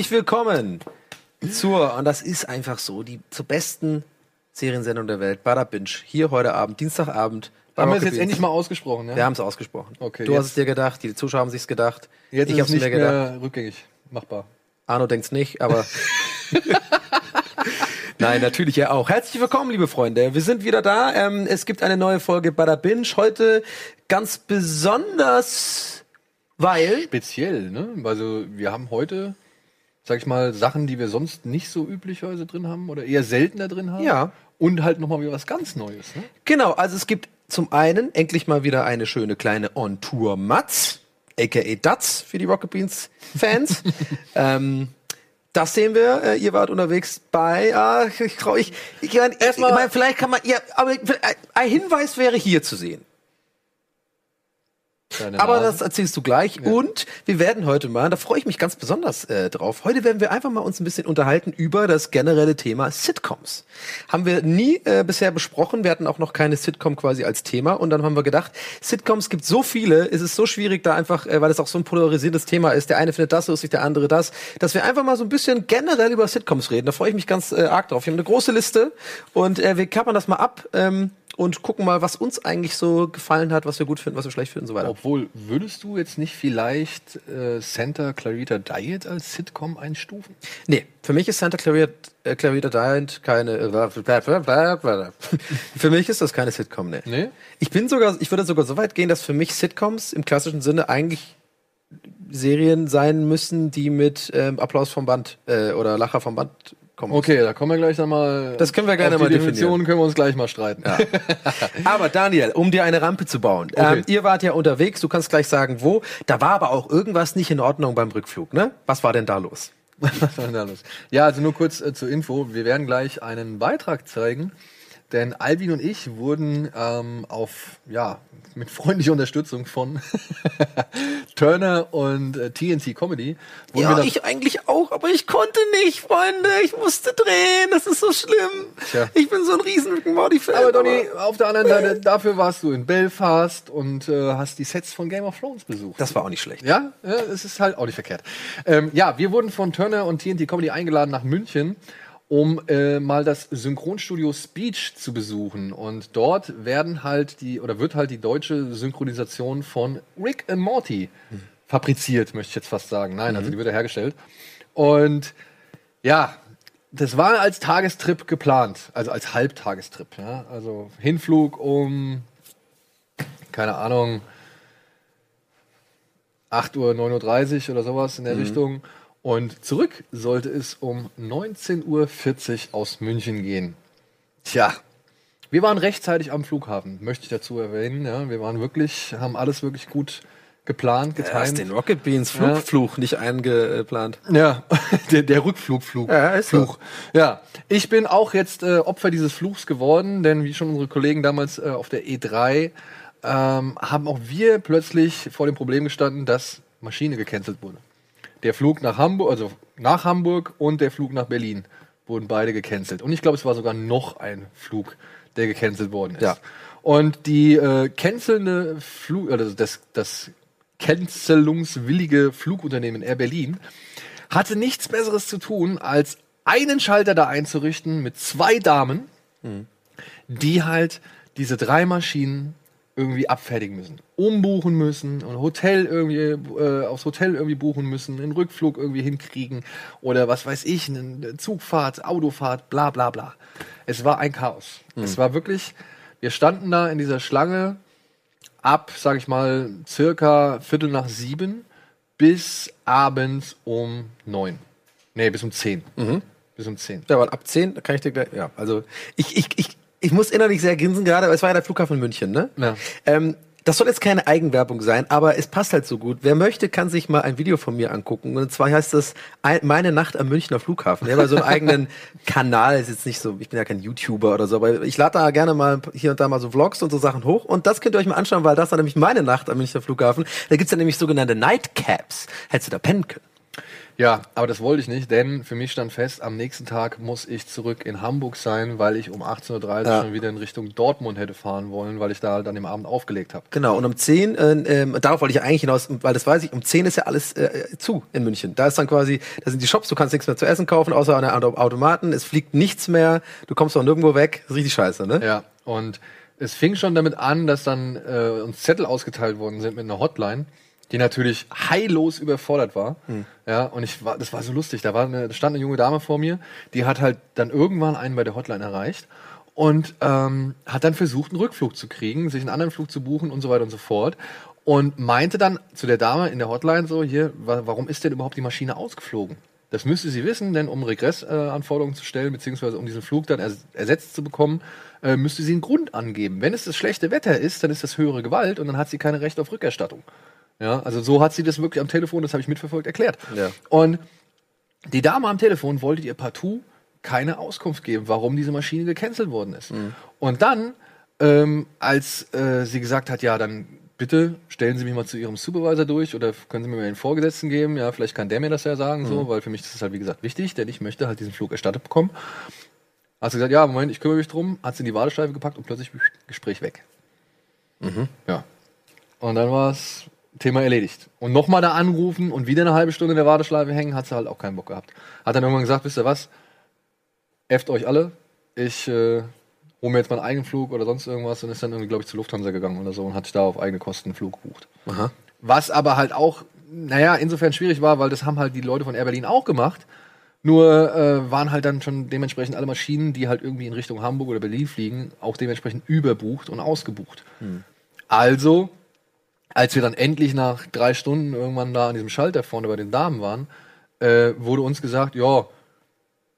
Herzlich willkommen zur, und das ist einfach so, die zur besten Seriensendung der Welt, Bada Binge. Hier heute Abend, Dienstagabend. Haben wir es jetzt Beans. endlich mal ausgesprochen, ja? Wir haben es ausgesprochen. Okay, du jetzt- hast es dir gedacht, die Zuschauer haben sich's gedacht. Jetzt ich ist es nicht mir gedacht. mehr rückgängig machbar. Arno denkt's nicht, aber. Nein, natürlich ja auch. Herzlich willkommen, liebe Freunde. Wir sind wieder da. Ähm, es gibt eine neue Folge Bada Binge. Heute ganz besonders, weil. Speziell, ne? Also wir haben heute, sag ich mal, Sachen, die wir sonst nicht so üblicherweise drin haben oder eher seltener drin haben. Ja. Und halt nochmal wieder was ganz Neues, ne? Genau, also es gibt zum einen endlich mal wieder eine schöne kleine On-Tour Matz, aka Dutz für die Rocket Beans Fans. ähm, das sehen wir. Äh, ihr wart unterwegs bei. Ah, ich trau ich. Ich, mein, ich, ich Erstmal- mein, vielleicht kann man. Ja, aber ein Hinweis wäre hier zu sehen. Deine Aber das erzählst du gleich. Und wir werden heute mal, da freue ich mich ganz besonders äh, drauf. Heute werden wir einfach mal uns ein bisschen unterhalten über das generelle Thema Sitcoms. Haben wir nie äh, bisher besprochen. Wir hatten auch noch keine Sitcom quasi als Thema. Und dann haben wir gedacht, Sitcoms gibt so viele, es ist so schwierig da einfach, äh, weil es auch so ein polarisiertes Thema ist. Der eine findet das lustig, der andere das, dass wir einfach mal so ein bisschen generell über Sitcoms reden. Da freue ich mich ganz äh, arg drauf. Wir haben eine große Liste und äh, wir kappern das mal ab. Ähm, und gucken mal, was uns eigentlich so gefallen hat, was wir gut finden, was wir schlecht finden und so weiter. Obwohl, würdest du jetzt nicht vielleicht äh, Santa Clarita Diet als Sitcom einstufen? Nee, für mich ist Santa Clarita, äh, Clarita Diet keine. Äh, für mich ist das keine Sitcom, nee. Nee? Ich bin sogar, ich würde sogar so weit gehen, dass für mich Sitcoms im klassischen Sinne eigentlich Serien sein müssen, die mit ähm, Applaus vom Band äh, oder Lacher vom Band kommen. Okay, da kommen wir gleich dann mal. Das können wir gerne mal definieren. Definition können wir uns gleich mal streiten. Aber Daniel, um dir eine Rampe zu bauen. Ähm, ihr wart ja unterwegs, du kannst gleich sagen, wo. Da war aber auch irgendwas nicht in Ordnung beim Rückflug, ne? Was war denn da los? Was war denn da los? Ja, also nur kurz äh, zur Info. Wir werden gleich einen Beitrag zeigen, denn Alvin und ich wurden ähm, auf, ja, mit freundlicher Unterstützung von Turner und äh, TNT Comedy. Ja, ich eigentlich auch, aber ich konnte nicht, Freunde. Ich musste drehen. Das ist so schlimm. Tja. Ich bin so ein riesen Rick Morty-Fan. aber Donny, auf der anderen Seite, dafür warst du in Belfast und äh, hast die Sets von Game of Thrones besucht. Das war auch nicht schlecht. Ja, ja, es ist halt auch nicht verkehrt. Ähm, ja, wir wurden von Turner und TNT Comedy eingeladen nach München, um äh, mal das Synchronstudio Speech zu besuchen. Und dort werden halt die, oder wird halt die deutsche Synchronisation von Rick and Morty fabriziert, möchte ich jetzt fast sagen. Nein, also die wird hergestellt. Und ja, das war als Tagestrip geplant, also als Halbtagestrip. Ja? Also Hinflug um, keine Ahnung, 8 Uhr, 9.30 Uhr oder sowas in der Richtung. Und zurück sollte es um 19.40 Uhr aus München gehen. Tja, wir waren rechtzeitig am Flughafen, möchte ich dazu erwähnen. Ja, wir waren wirklich, haben alles wirklich gut geplant, Du hast getimt. den Rocket Beans Flugfluch nicht eingeplant. Ja, der, der Rückflugflug. Ja, ist so. Fluch. Ja, ich bin auch jetzt äh, Opfer dieses Fluchs geworden, denn wie schon unsere Kollegen damals äh, auf der E3 ähm, haben auch wir plötzlich vor dem Problem gestanden, dass Maschine gecancelt wurde. Der Flug nach Hamburg, also nach Hamburg und der Flug nach Berlin wurden beide gecancelt. Und ich glaube, es war sogar noch ein Flug, der gecancelt worden ist. Ja. Und die äh, cancelnde Flug, also das, das cancelungswillige Flugunternehmen Air Berlin hatte nichts Besseres zu tun, als einen Schalter da einzurichten mit zwei Damen, die halt diese drei Maschinen irgendwie abfertigen müssen, umbuchen müssen, ein Hotel irgendwie äh, aufs Hotel irgendwie buchen müssen, einen Rückflug irgendwie hinkriegen oder was weiß ich, eine Zugfahrt, Autofahrt, bla bla bla. Es war ein Chaos. Es war wirklich, wir standen da in dieser Schlange ab, sag ich mal, circa Viertel nach sieben bis abends um neun. Nee, bis um zehn. Bis um zehn. Ja, weil ab 10 da kann ich dir gleich. Ja, also ich, ich, ich, ich muss innerlich sehr grinsen gerade, aber es war ja der Flughafen München, ne? Ja. Ähm, das soll jetzt keine Eigenwerbung sein, aber es passt halt so gut. Wer möchte, kann sich mal ein Video von mir angucken. Und zwar heißt das Ein- Meine Nacht am Münchner Flughafen. Ich habe so einen eigenen Kanal, ist jetzt nicht so, ich bin ja kein YouTuber oder so, aber ich lade da gerne mal hier und da mal so Vlogs und so Sachen hoch. Und das könnt ihr euch mal anschauen, weil das war nämlich meine Nacht am Münchner Flughafen. Da gibt's dann nämlich sogenannte Nightcaps. Hättest du da pennen können. Ja, aber das wollte ich nicht, denn für mich stand fest, am nächsten Tag muss ich zurück in Hamburg sein, weil ich um 18.30 Uhr Ja. schon wieder in Richtung Dortmund hätte fahren wollen, weil ich da halt an dem Abend aufgelegt habe. Genau, und um 10, äh, ähm, darauf wollte ich eigentlich hinaus, weil das weiß ich, um 10 ist ja alles äh, zu in München. Da ist dann quasi, da sind die Shops, du kannst nichts mehr zu essen kaufen, außer an den Automaten, es fliegt nichts mehr, du kommst auch nirgendwo weg, das ist richtig scheiße, ne? Ja, und es fing schon damit an, dass dann äh, uns Zettel ausgeteilt worden sind mit einer Hotline, die natürlich heillos überfordert war. Ja, und ich war, das war so lustig. Da war eine, stand eine junge Dame vor mir, die hat halt dann irgendwann einen bei der Hotline erreicht und ähm, hat dann versucht, einen Rückflug zu kriegen, sich einen anderen Flug zu buchen und so weiter und so fort. Und meinte dann zu der Dame in der Hotline so, hier, wa warum ist denn überhaupt die Maschine ausgeflogen? Das müsste sie wissen, denn um Regressanforderungen äh, zu stellen, beziehungsweise um diesen Flug dann ers ersetzt zu bekommen, äh, müsste sie einen Grund angeben. Wenn es das schlechte Wetter ist, dann ist das höhere Gewalt und dann hat sie keine Recht auf Rückerstattung. Ja, also so hat sie das wirklich am Telefon, das habe ich mitverfolgt, erklärt. Ja. Und die Dame am Telefon wollte ihr partout keine Auskunft geben, warum diese Maschine gecancelt worden ist. Und dann, ähm, als äh, sie gesagt hat, ja, dann bitte stellen Sie mich mal zu Ihrem Supervisor durch oder können Sie mir mal einen Vorgesetzten geben, ja, vielleicht kann der mir das ja sagen, so, weil für mich ist das halt, wie gesagt, wichtig, denn ich möchte halt diesen Flug erstattet bekommen. Hat sie gesagt, ja, Moment, ich kümmere mich drum, hat sie in die Warteschleife gepackt und plötzlich Gespräch weg. Ja. Und dann war es Thema erledigt. Und nochmal da anrufen und wieder eine halbe Stunde in der Warteschleife hängen, hat sie halt auch keinen Bock gehabt. Hat dann irgendwann gesagt, wisst ihr was? Efft euch alle. Ich äh, hole mir jetzt meinen eigenen Flug oder sonst irgendwas und ist dann irgendwie, glaube ich, zu Lufthansa gegangen oder so und hat sich da auf eigene Kosten einen Flug gebucht. Aha. Was aber halt auch, naja, insofern schwierig war, weil das haben halt die Leute von Air Berlin auch gemacht. Nur äh, waren halt dann schon dementsprechend alle Maschinen, die halt irgendwie in Richtung Hamburg oder Berlin fliegen, auch dementsprechend überbucht und ausgebucht. Also, als wir dann endlich nach drei Stunden irgendwann da an diesem Schalter vorne bei den Damen waren, äh, wurde uns gesagt, ja,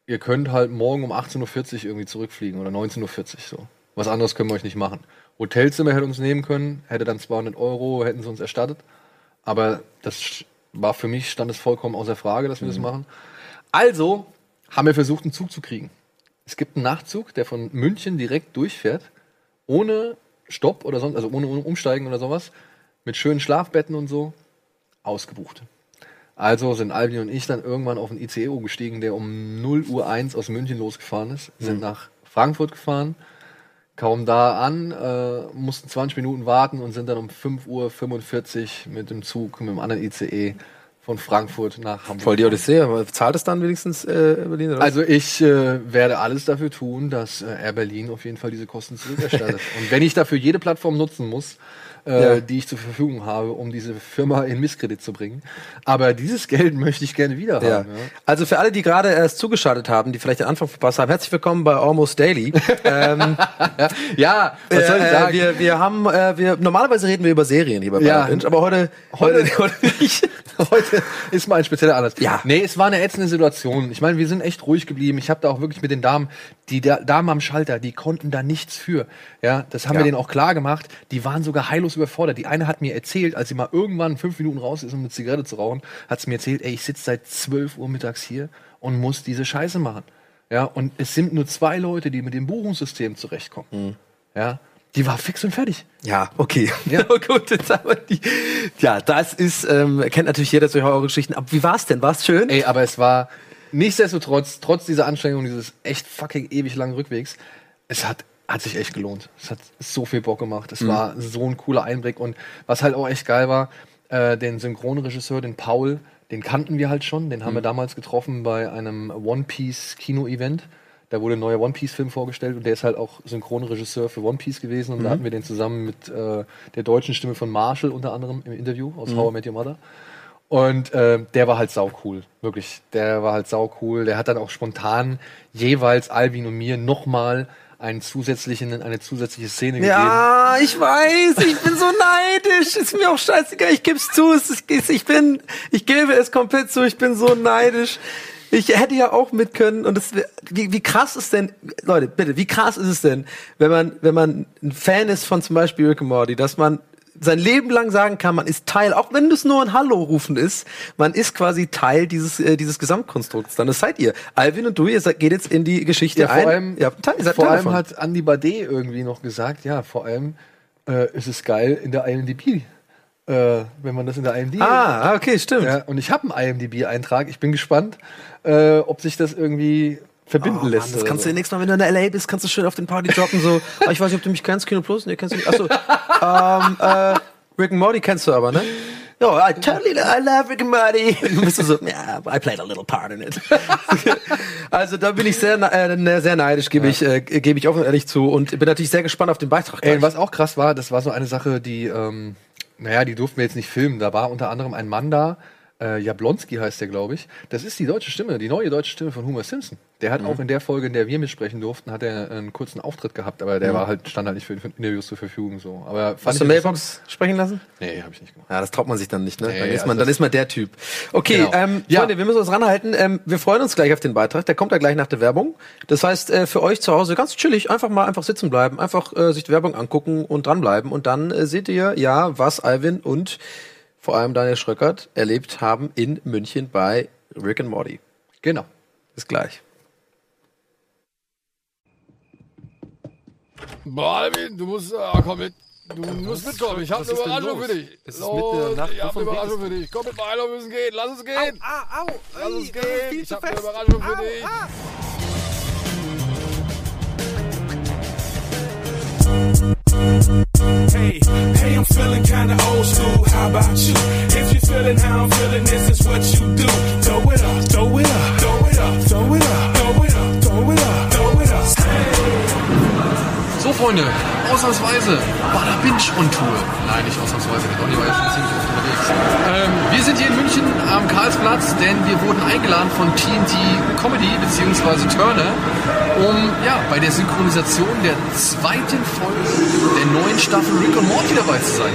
ihr könnt halt morgen um 18.40 Uhr irgendwie zurückfliegen oder 19.40 Uhr so. Was anderes können wir euch nicht machen. Hotelzimmer hätte uns nehmen können, hätte dann 200 Euro, hätten sie uns erstattet. Aber das war für mich, stand es vollkommen außer Frage, dass wir das machen. Also haben wir versucht, einen Zug zu kriegen. Es gibt einen Nachtzug, der von München direkt durchfährt, ohne Stopp oder sonst, also ohne, ohne Umsteigen oder sowas, mit schönen Schlafbetten und so, ausgebucht. Also sind Alvin und ich dann irgendwann auf einen ICE umgestiegen, der um 0 Uhr 1 aus München losgefahren ist, sind nach Frankfurt gefahren, kaum da an, äh, mussten 20 Minuten warten und sind dann um 5.45 Uhr mit dem Zug, mit dem anderen ICE von Frankfurt nach Hamburg. Voll die Odyssee, aber zahlt es dann wenigstens äh, Berlin? Oder? Also ich äh, werde alles dafür tun, dass äh, Air Berlin auf jeden Fall diese Kosten zurückerstattet. Und wenn ich dafür jede Plattform nutzen muss, äh, Ja. die ich zur Verfügung habe, um diese Firma in Misskredit zu bringen. Aber dieses Geld möchte ich gerne wieder Ja. haben. Ja. Also für alle, die gerade erst zugeschaltet haben, die vielleicht den Anfang verpasst haben, herzlich willkommen bei Almost Daily. ähm, Ja, was soll ich äh, sagen? Wir, wir haben, äh, wir, normalerweise reden wir über Serien hier bei Ja. Binge, aber heute, heute, heute nicht. Heute ist mal ein spezieller Anlass. Ja. Nee, es war eine ätzende Situation. Ich meine, wir sind echt ruhig geblieben. Ich habe da auch wirklich mit den Damen, die Da- Damen am Schalter, die konnten da nichts für. Ja, das haben wir denen auch klar gemacht. Die waren sogar heillos überfordert. Die eine hat mir erzählt, als sie mal irgendwann fünf Minuten raus ist, um eine Zigarette zu rauchen, hat sie mir erzählt, ey, ich sitze seit 12 Uhr mittags hier und muss diese Scheiße machen. Ja, und es sind nur zwei Leute, die mit dem Buchungssystem zurechtkommen. Mhm. Ja, die war fix und fertig. Ja, okay. Ja. gut, jetzt haben wir die. Ja, das ist, ähm, kennt natürlich jeder solche Horrorgeschichten. Aber wie war's denn? War's schön? Ey, aber es war nichtsdestotrotz, trotz dieser Anstrengung, dieses echt fucking ewig langen Rückwegs, es hat, hat sich echt gelohnt. Es hat so viel Bock gemacht. Es war so ein cooler Einblick. Und was halt auch echt geil war, äh, den Synchronregisseur, den Paul, den kannten wir halt schon. Den haben wir damals getroffen bei einem One Piece Kino-Event. Da wurde ein neuer One Piece-Film vorgestellt und der ist halt auch Synchronregisseur für One Piece gewesen. Und da hatten wir den zusammen mit äh, der deutschen Stimme von Marshall unter anderem im Interview aus How I Met Your Mother. Und äh, der war halt sau cool, wirklich. Der war halt sau cool. Der hat dann auch spontan jeweils Alvin und mir nochmal einen zusätzlichen, eine zusätzliche Szene gegeben. Ja, ich weiß, ich bin so neidisch. Ist mir auch scheißegal, ich geb's zu. Ist, ich bin, ich gebe es komplett zu, ich bin so neidisch. Ich hätte ja auch mit können und das, wie, wie krass ist denn, Leute, bitte, wie krass ist es denn, wenn man, wenn man ein Fan ist von zum Beispiel Rick and Morty, dass man sein Leben lang sagen kann, man ist Teil, auch wenn es nur ein Hallo rufen ist, man ist quasi Teil dieses, äh, dieses Gesamtkonstrukts. Dann das seid ihr. Alvin und du, ihr seid, geht jetzt in die Geschichte Ja, ein. vor allem, ihr habt einen Teil, vor Teil allem davon. hat Andy Bade irgendwie noch gesagt, ja, vor allem äh, ist es geil in der IMDb. Äh, wenn man das in der IMDb. Ah, okay, stimmt. Ja, und ich habe einen IMDb-Eintrag. Ich bin gespannt, äh, ob sich das irgendwie verbinden Oh, lässt. Mann, das kannst so. du nächstes Mal, wenn du in der LA bist, kannst du schön auf den Party joggen, so, ah, ich weiß nicht, ob du mich kennst, Kino Plus, nee, kennst du nicht. Achso, ähm, äh, Rick and Morty kennst du aber, ne? No, I totally, I love Rick and Morty. Du bist du so, yeah, I played a little part in it. also da bin ich sehr, ne- äh, sehr neidisch, gebe ich, äh, gebe ich offen ehrlich zu und bin natürlich sehr gespannt auf den Beitrag. Ey, was auch krass war, das war so eine Sache, die, ähm, naja, die durften wir jetzt nicht filmen. Da war unter anderem ein Mann da, äh, Jablonski heißt der, glaube ich. Das ist die deutsche Stimme, die neue deutsche Stimme von Homer Simpson. Der Mhm. hat auch in der Folge, in der wir mitsprechen durften, hat er einen kurzen Auftritt gehabt, aber der war halt, stand halt nicht für, für Interviews zur Verfügung, so. Aber Mhm. Hast du. Mailbox sprechen lassen? Nee, habe ich nicht gemacht. Ja, das traut man sich dann nicht, ne? Nee, dann, ist also man, dann ist man der Typ. Okay, Genau. ähm, Ja. Freunde, wir müssen uns ranhalten. Ähm, wir freuen uns gleich auf den Beitrag. Der kommt ja gleich nach der Werbung. Das heißt, äh, für euch zu Hause ganz chillig, einfach mal einfach sitzen bleiben, einfach äh, sich die Werbung angucken und dranbleiben. Und dann äh, seht ihr, ja, was Alvin und vor allem Daniel Schröckert erlebt haben in München bei Rick and Morty. Genau. Bis gleich. Alvin, du musst, ah, komm mit. Du musst mitkommen. Ich habe eine Überraschung für dich. Es ist mitten in der Nacht. Ich habe eine Überraschung für dich. Komm mit, Milo, wir müssen gehen. Lass uns gehen. Au, au, Lass uns gehen. Ich habe eine Überraschung für dich. Hey, hey, I'm feeling kinda old school. How about you? If you're feeling how I'm feeling, this is what you do. Throw it up, throw it up, throw it up, throw it up, throw it up, throw it up, throw it up. So, Freunde, ausnahmsweise Bada Binge on Tour. Nein, nicht ausnahmsweise, der Donny war ja schon ziemlich unterwegs. Ähm, wir sind hier in München am Karlsplatz, denn wir wurden eingeladen von TNT Comedy bzw. Turner, um ja, bei der Synchronisation der zweiten Folge der neuen Staffel Rick und Morty dabei zu sein.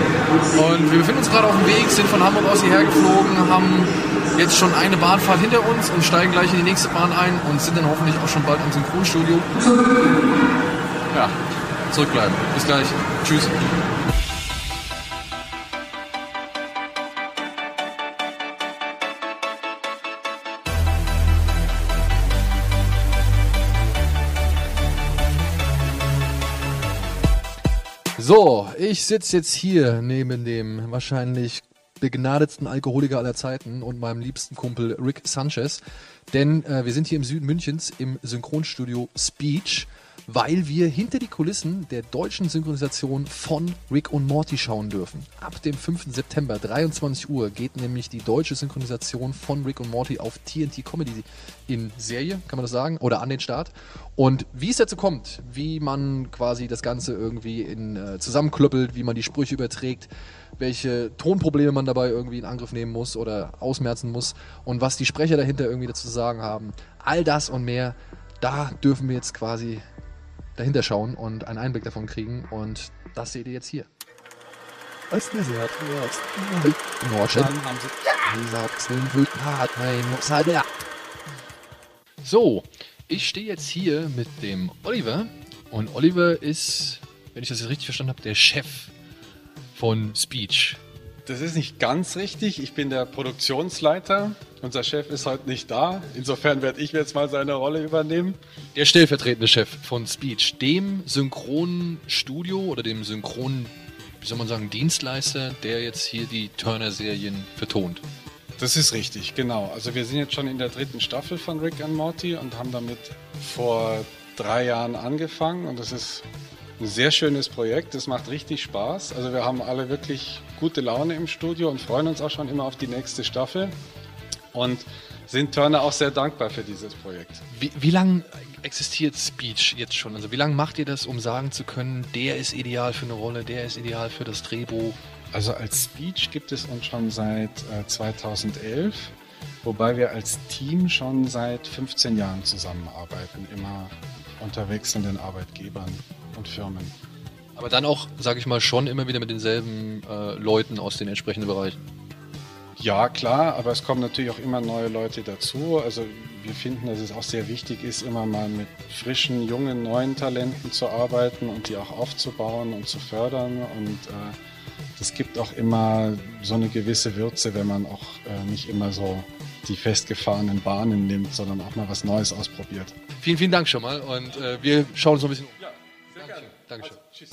Und wir befinden uns gerade auf dem Weg, sind von Hamburg aus hierher geflogen, haben jetzt schon eine Bahnfahrt hinter uns und steigen gleich in die nächste Bahn ein und sind dann hoffentlich auch schon bald am Synchronstudio. Ja, zurückbleiben. Bis gleich. Tschüss. So, ich sitze jetzt hier neben dem wahrscheinlich begnadetsten Alkoholiker aller Zeiten und meinem liebsten Kumpel Rick Sanchez. Denn äh, wir sind hier im Süden Münchens im Synchronstudio Speech, weil wir hinter die Kulissen der deutschen Synchronisation von Rick und Morty schauen dürfen. Ab dem 5. September, 23 Uhr, geht nämlich die deutsche Synchronisation von Rick und Morty auf TNT Comedy in Serie, kann man das sagen, oder an den Start. Und wie es dazu kommt, wie man quasi das Ganze irgendwie in, äh, zusammenklöppelt, wie man die Sprüche überträgt, welche Tonprobleme man dabei irgendwie in Angriff nehmen muss oder ausmerzen muss und was die Sprecher dahinter irgendwie dazu zu sagen haben. All das und mehr, da dürfen wir jetzt quasi dahinter schauen und einen Einblick davon kriegen und das seht ihr jetzt hier. Was ist das? Nordschen. So, ich stehe jetzt hier mit dem Oliver und Oliver ist, wenn ich das jetzt richtig verstanden habe, der Chef von Speech. Das ist nicht ganz richtig. Ich bin der Produktionsleiter. Unser Chef ist heute nicht da. Insofern werde ich jetzt mal seine Rolle übernehmen. Der stellvertretende Chef von Speech, dem Synchronstudio oder dem Synchron, wie soll man sagen, Dienstleister, der jetzt hier die Turner-Serien vertont. Das ist richtig, genau. Also wir sind jetzt schon in der dritten Staffel von Rick and Morty und haben damit vor drei Jahren angefangen und das ist ein sehr schönes Projekt. Das macht richtig Spaß. Also wir haben alle wirklich gute Laune im Studio und freuen uns auch schon immer auf die nächste Staffel und sind Turner auch sehr dankbar für dieses Projekt. Wie, wie lange existiert Speech jetzt schon? Also wie lange macht ihr das, um sagen zu können, der ist ideal für eine Rolle, der ist ideal für das Drehbuch? Also als Speech gibt es uns schon seit äh, 2011, wobei wir als Team schon seit 15 Jahren zusammenarbeiten, immer unter wechselnden Arbeitgebern und Firmen. Aber dann auch, sage ich mal, schon immer wieder mit denselben äh, Leuten aus den entsprechenden Bereichen. Ja, klar, aber es kommen natürlich auch immer neue Leute dazu. Also wir finden, dass es auch sehr wichtig ist, immer mal mit frischen, jungen, neuen Talenten zu arbeiten und die auch aufzubauen und zu fördern. Und äh, das gibt auch immer so eine gewisse Würze, wenn man auch äh, nicht immer so die festgefahrenen Bahnen nimmt, sondern auch mal was Neues ausprobiert. Vielen, vielen Dank schon mal und äh, wir schauen uns noch ein bisschen um. Dankeschön. Also, tschüss.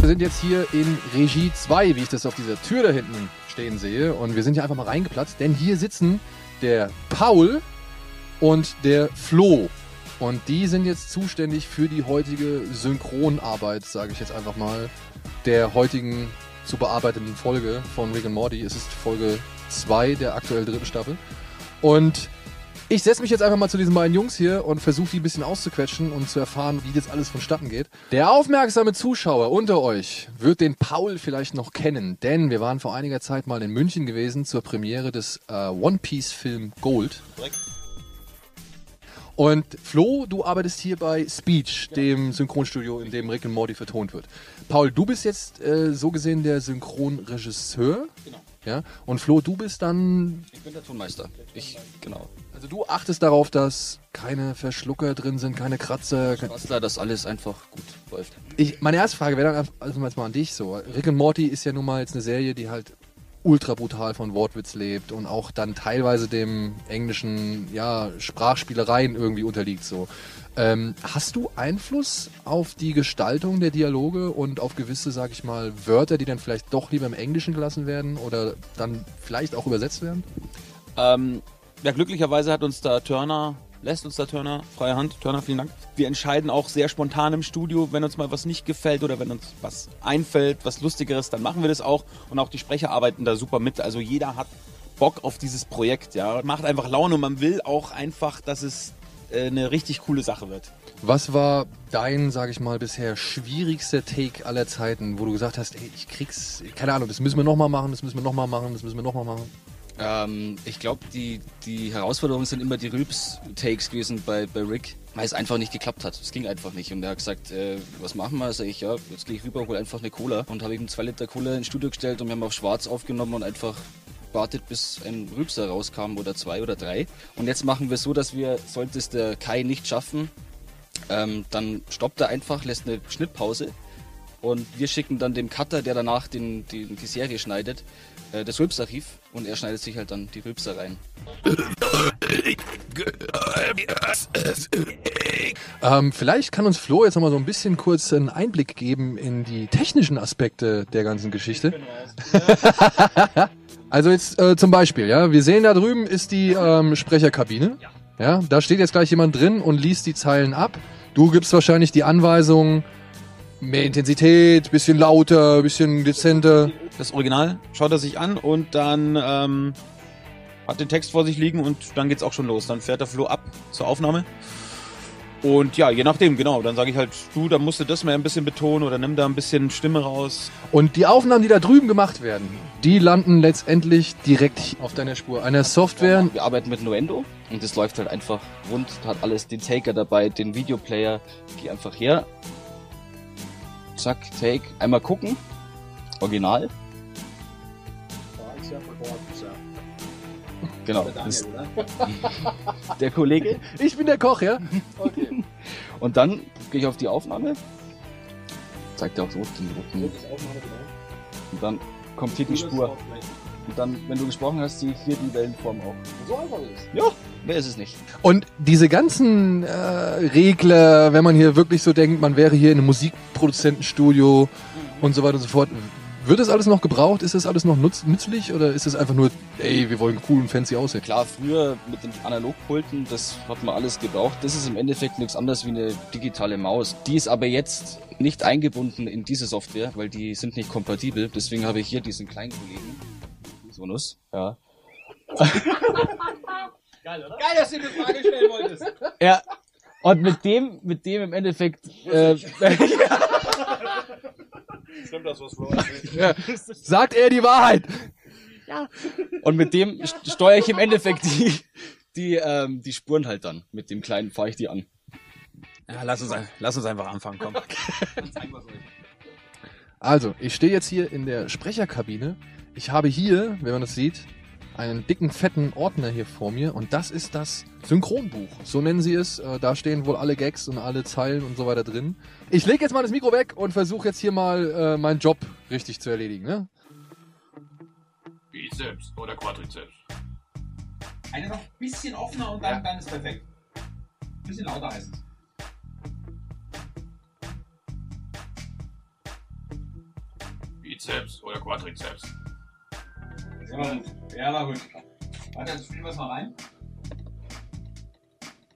Wir sind jetzt hier in Regie 2, wie ich das auf dieser Tür da hinten stehen sehe. Und wir sind hier einfach mal reingeplatzt, denn hier sitzen der Paul und der Flo. Und die sind jetzt zuständig für die heutige Synchronarbeit, sage ich jetzt einfach mal, der heutigen zu bearbeitenden Folge von Rick and Morty. Es ist Folge 2 der aktuell dritten Staffel. Und ich setze mich jetzt einfach mal zu diesen beiden Jungs hier und versuche die ein bisschen auszuquetschen und zu erfahren, wie das alles vonstatten geht. Der aufmerksame Zuschauer unter euch wird den Paul vielleicht noch kennen, denn wir waren vor einiger Zeit mal in München gewesen zur Premiere des äh, One Piece Film Gold. Und Flo, du arbeitest hier bei Speech, dem Synchronstudio, in dem Rick and Morty vertont wird. Paul, du bist jetzt äh, so gesehen der Synchronregisseur. Genau. Ja? Und Flo, du bist dann Ich bin der Tonmeister. Ich, genau. also du achtest darauf, dass keine Verschlucker drin sind, keine Kratzer. Kein Bastler, dass alles einfach gut läuft. ich, meine erste Frage wäre dann also jetzt mal an dich so. Rick and Morty ist ja nun mal jetzt eine Serie, die halt ultra brutal von Wortwitz lebt und auch dann teilweise dem englischen ja, Sprachspielereien irgendwie unterliegt so. Ähm, hast du Einfluss auf die Gestaltung der Dialoge und auf gewisse, sag ich mal, Wörter, die dann vielleicht doch lieber im Englischen gelassen werden oder dann vielleicht auch übersetzt werden? Ähm, ja, glücklicherweise hat uns da Turner, lässt uns da Turner, freie Hand. Turner, vielen Dank. Wir entscheiden auch sehr spontan im Studio, wenn uns mal was nicht gefällt oder wenn uns was einfällt, was Lustigeres, dann machen wir das auch. Und auch die Sprecher arbeiten da super mit. Also jeder hat Bock auf dieses Projekt, ja. Macht einfach Laune und man will auch einfach, dass es äh, eine richtig coole Sache wird. Was war dein, sag ich mal, bisher schwierigster Take aller Zeiten, wo du gesagt hast, ey, ich krieg's, keine Ahnung, das müssen wir nochmal machen, das müssen wir nochmal machen, das müssen wir nochmal machen? Ähm, ich glaube, die, die Herausforderungen sind immer die Rülps-Takes gewesen bei, bei Rick, weil es einfach nicht geklappt hat. Es ging einfach nicht. Und er hat gesagt, äh, was machen wir? Sag ich, ja, jetzt gehe ich rüber, hol einfach eine Cola. Und habe ihm zwei Liter Cola ins Studio gestellt und wir haben auf schwarz aufgenommen und einfach wartet, bis ein Rülpser rauskam oder zwei oder drei. Und jetzt machen wir so, dass wir, sollte es der Kai nicht schaffen, ähm, dann stoppt er einfach, lässt eine Schnittpause und wir schicken dann dem Cutter, der danach den, die, die Serie schneidet, äh, das Rülpsarchiv und er schneidet sich halt dann die Rülpser rein. Ähm, vielleicht kann uns Flo jetzt nochmal so ein bisschen kurz einen Einblick geben in die technischen Aspekte der ganzen Geschichte. also jetzt äh, zum Beispiel, ja, wir sehen da drüben ist die ähm, Sprecherkabine. Ja, da steht jetzt gleich jemand drin und liest die Zeilen ab. Du gibst wahrscheinlich die Anweisung, mehr Intensität, bisschen lauter, bisschen dezenter. Das Original schaut er sich an und dann ähm, hat den Text vor sich liegen und dann geht's auch schon los. Dann fährt der Flo ab zur Aufnahme. Und ja, je nachdem, genau. Dann sage ich halt, du, da musst du das mal ein bisschen betonen oder nimm da ein bisschen Stimme raus. Und die Aufnahmen, die da drüben gemacht werden, die landen letztendlich direkt auf deiner Spur. Einer Software, Wir arbeiten mit Nuendo und das läuft halt einfach rund, hat alles den Taker dabei, den Videoplayer. Geh einfach her. Zack, Take. Einmal gucken. Original. Genau. Das ist der Kollege. ich bin der Koch, ja? Und dann gehe ich auf die Aufnahme. Zeigt er auch so den roten. Und dann kommt hier die Spur. Und dann, wenn du gesprochen hast, sehe ich hier die Wellenform auch. So einfach ist Ja, wer ist es nicht? Und diese ganzen äh, Regler, wenn man hier wirklich so denkt, man wäre hier in einem Musikproduzentenstudio und so weiter und so fort. Wird das alles noch gebraucht? Ist das alles noch nutz nützlich oder ist es einfach nur, ey, wir wollen cool und fancy aussehen? Klar, früher mit den Analogpulten, das hat man alles gebraucht. Das ist im Endeffekt nichts anderes wie eine digitale Maus. Die ist aber jetzt nicht eingebunden in diese Software, weil die sind nicht kompatibel. Deswegen habe ich hier diesen kleinen Kollegen. Sonus, ja. Ja. Und mit dem, mit dem im Endeffekt, äh, Sagt er die Wahrheit? und mit dem st- steuere ich im Endeffekt die, die, ähm, die Spuren halt dann. Mit dem kleinen fahre ich die an. Ja, lass uns, lass uns einfach anfangen, komm. Also, ich stehe jetzt hier in der Sprecherkabine. Ich habe hier, wenn man das sieht, einen dicken, fetten Ordner hier vor mir und das ist das Synchronbuch. So nennen sie es. Äh, Da stehen wohl alle Gags und alle Zeilen und so weiter drin. Ich lege jetzt mal das Mikro weg und versuche jetzt hier mal äh, meinen Job richtig zu erledigen. Ne? Bizeps oder Quadrizeps. Eine noch ein bisschen offener und dann, dann ist perfekt. Ein bisschen lauter heißt es. Bizeps oder Quadrizeps. Ja, war gut. Ja, war gut. Warte, jetzt spielen wir es mal rein.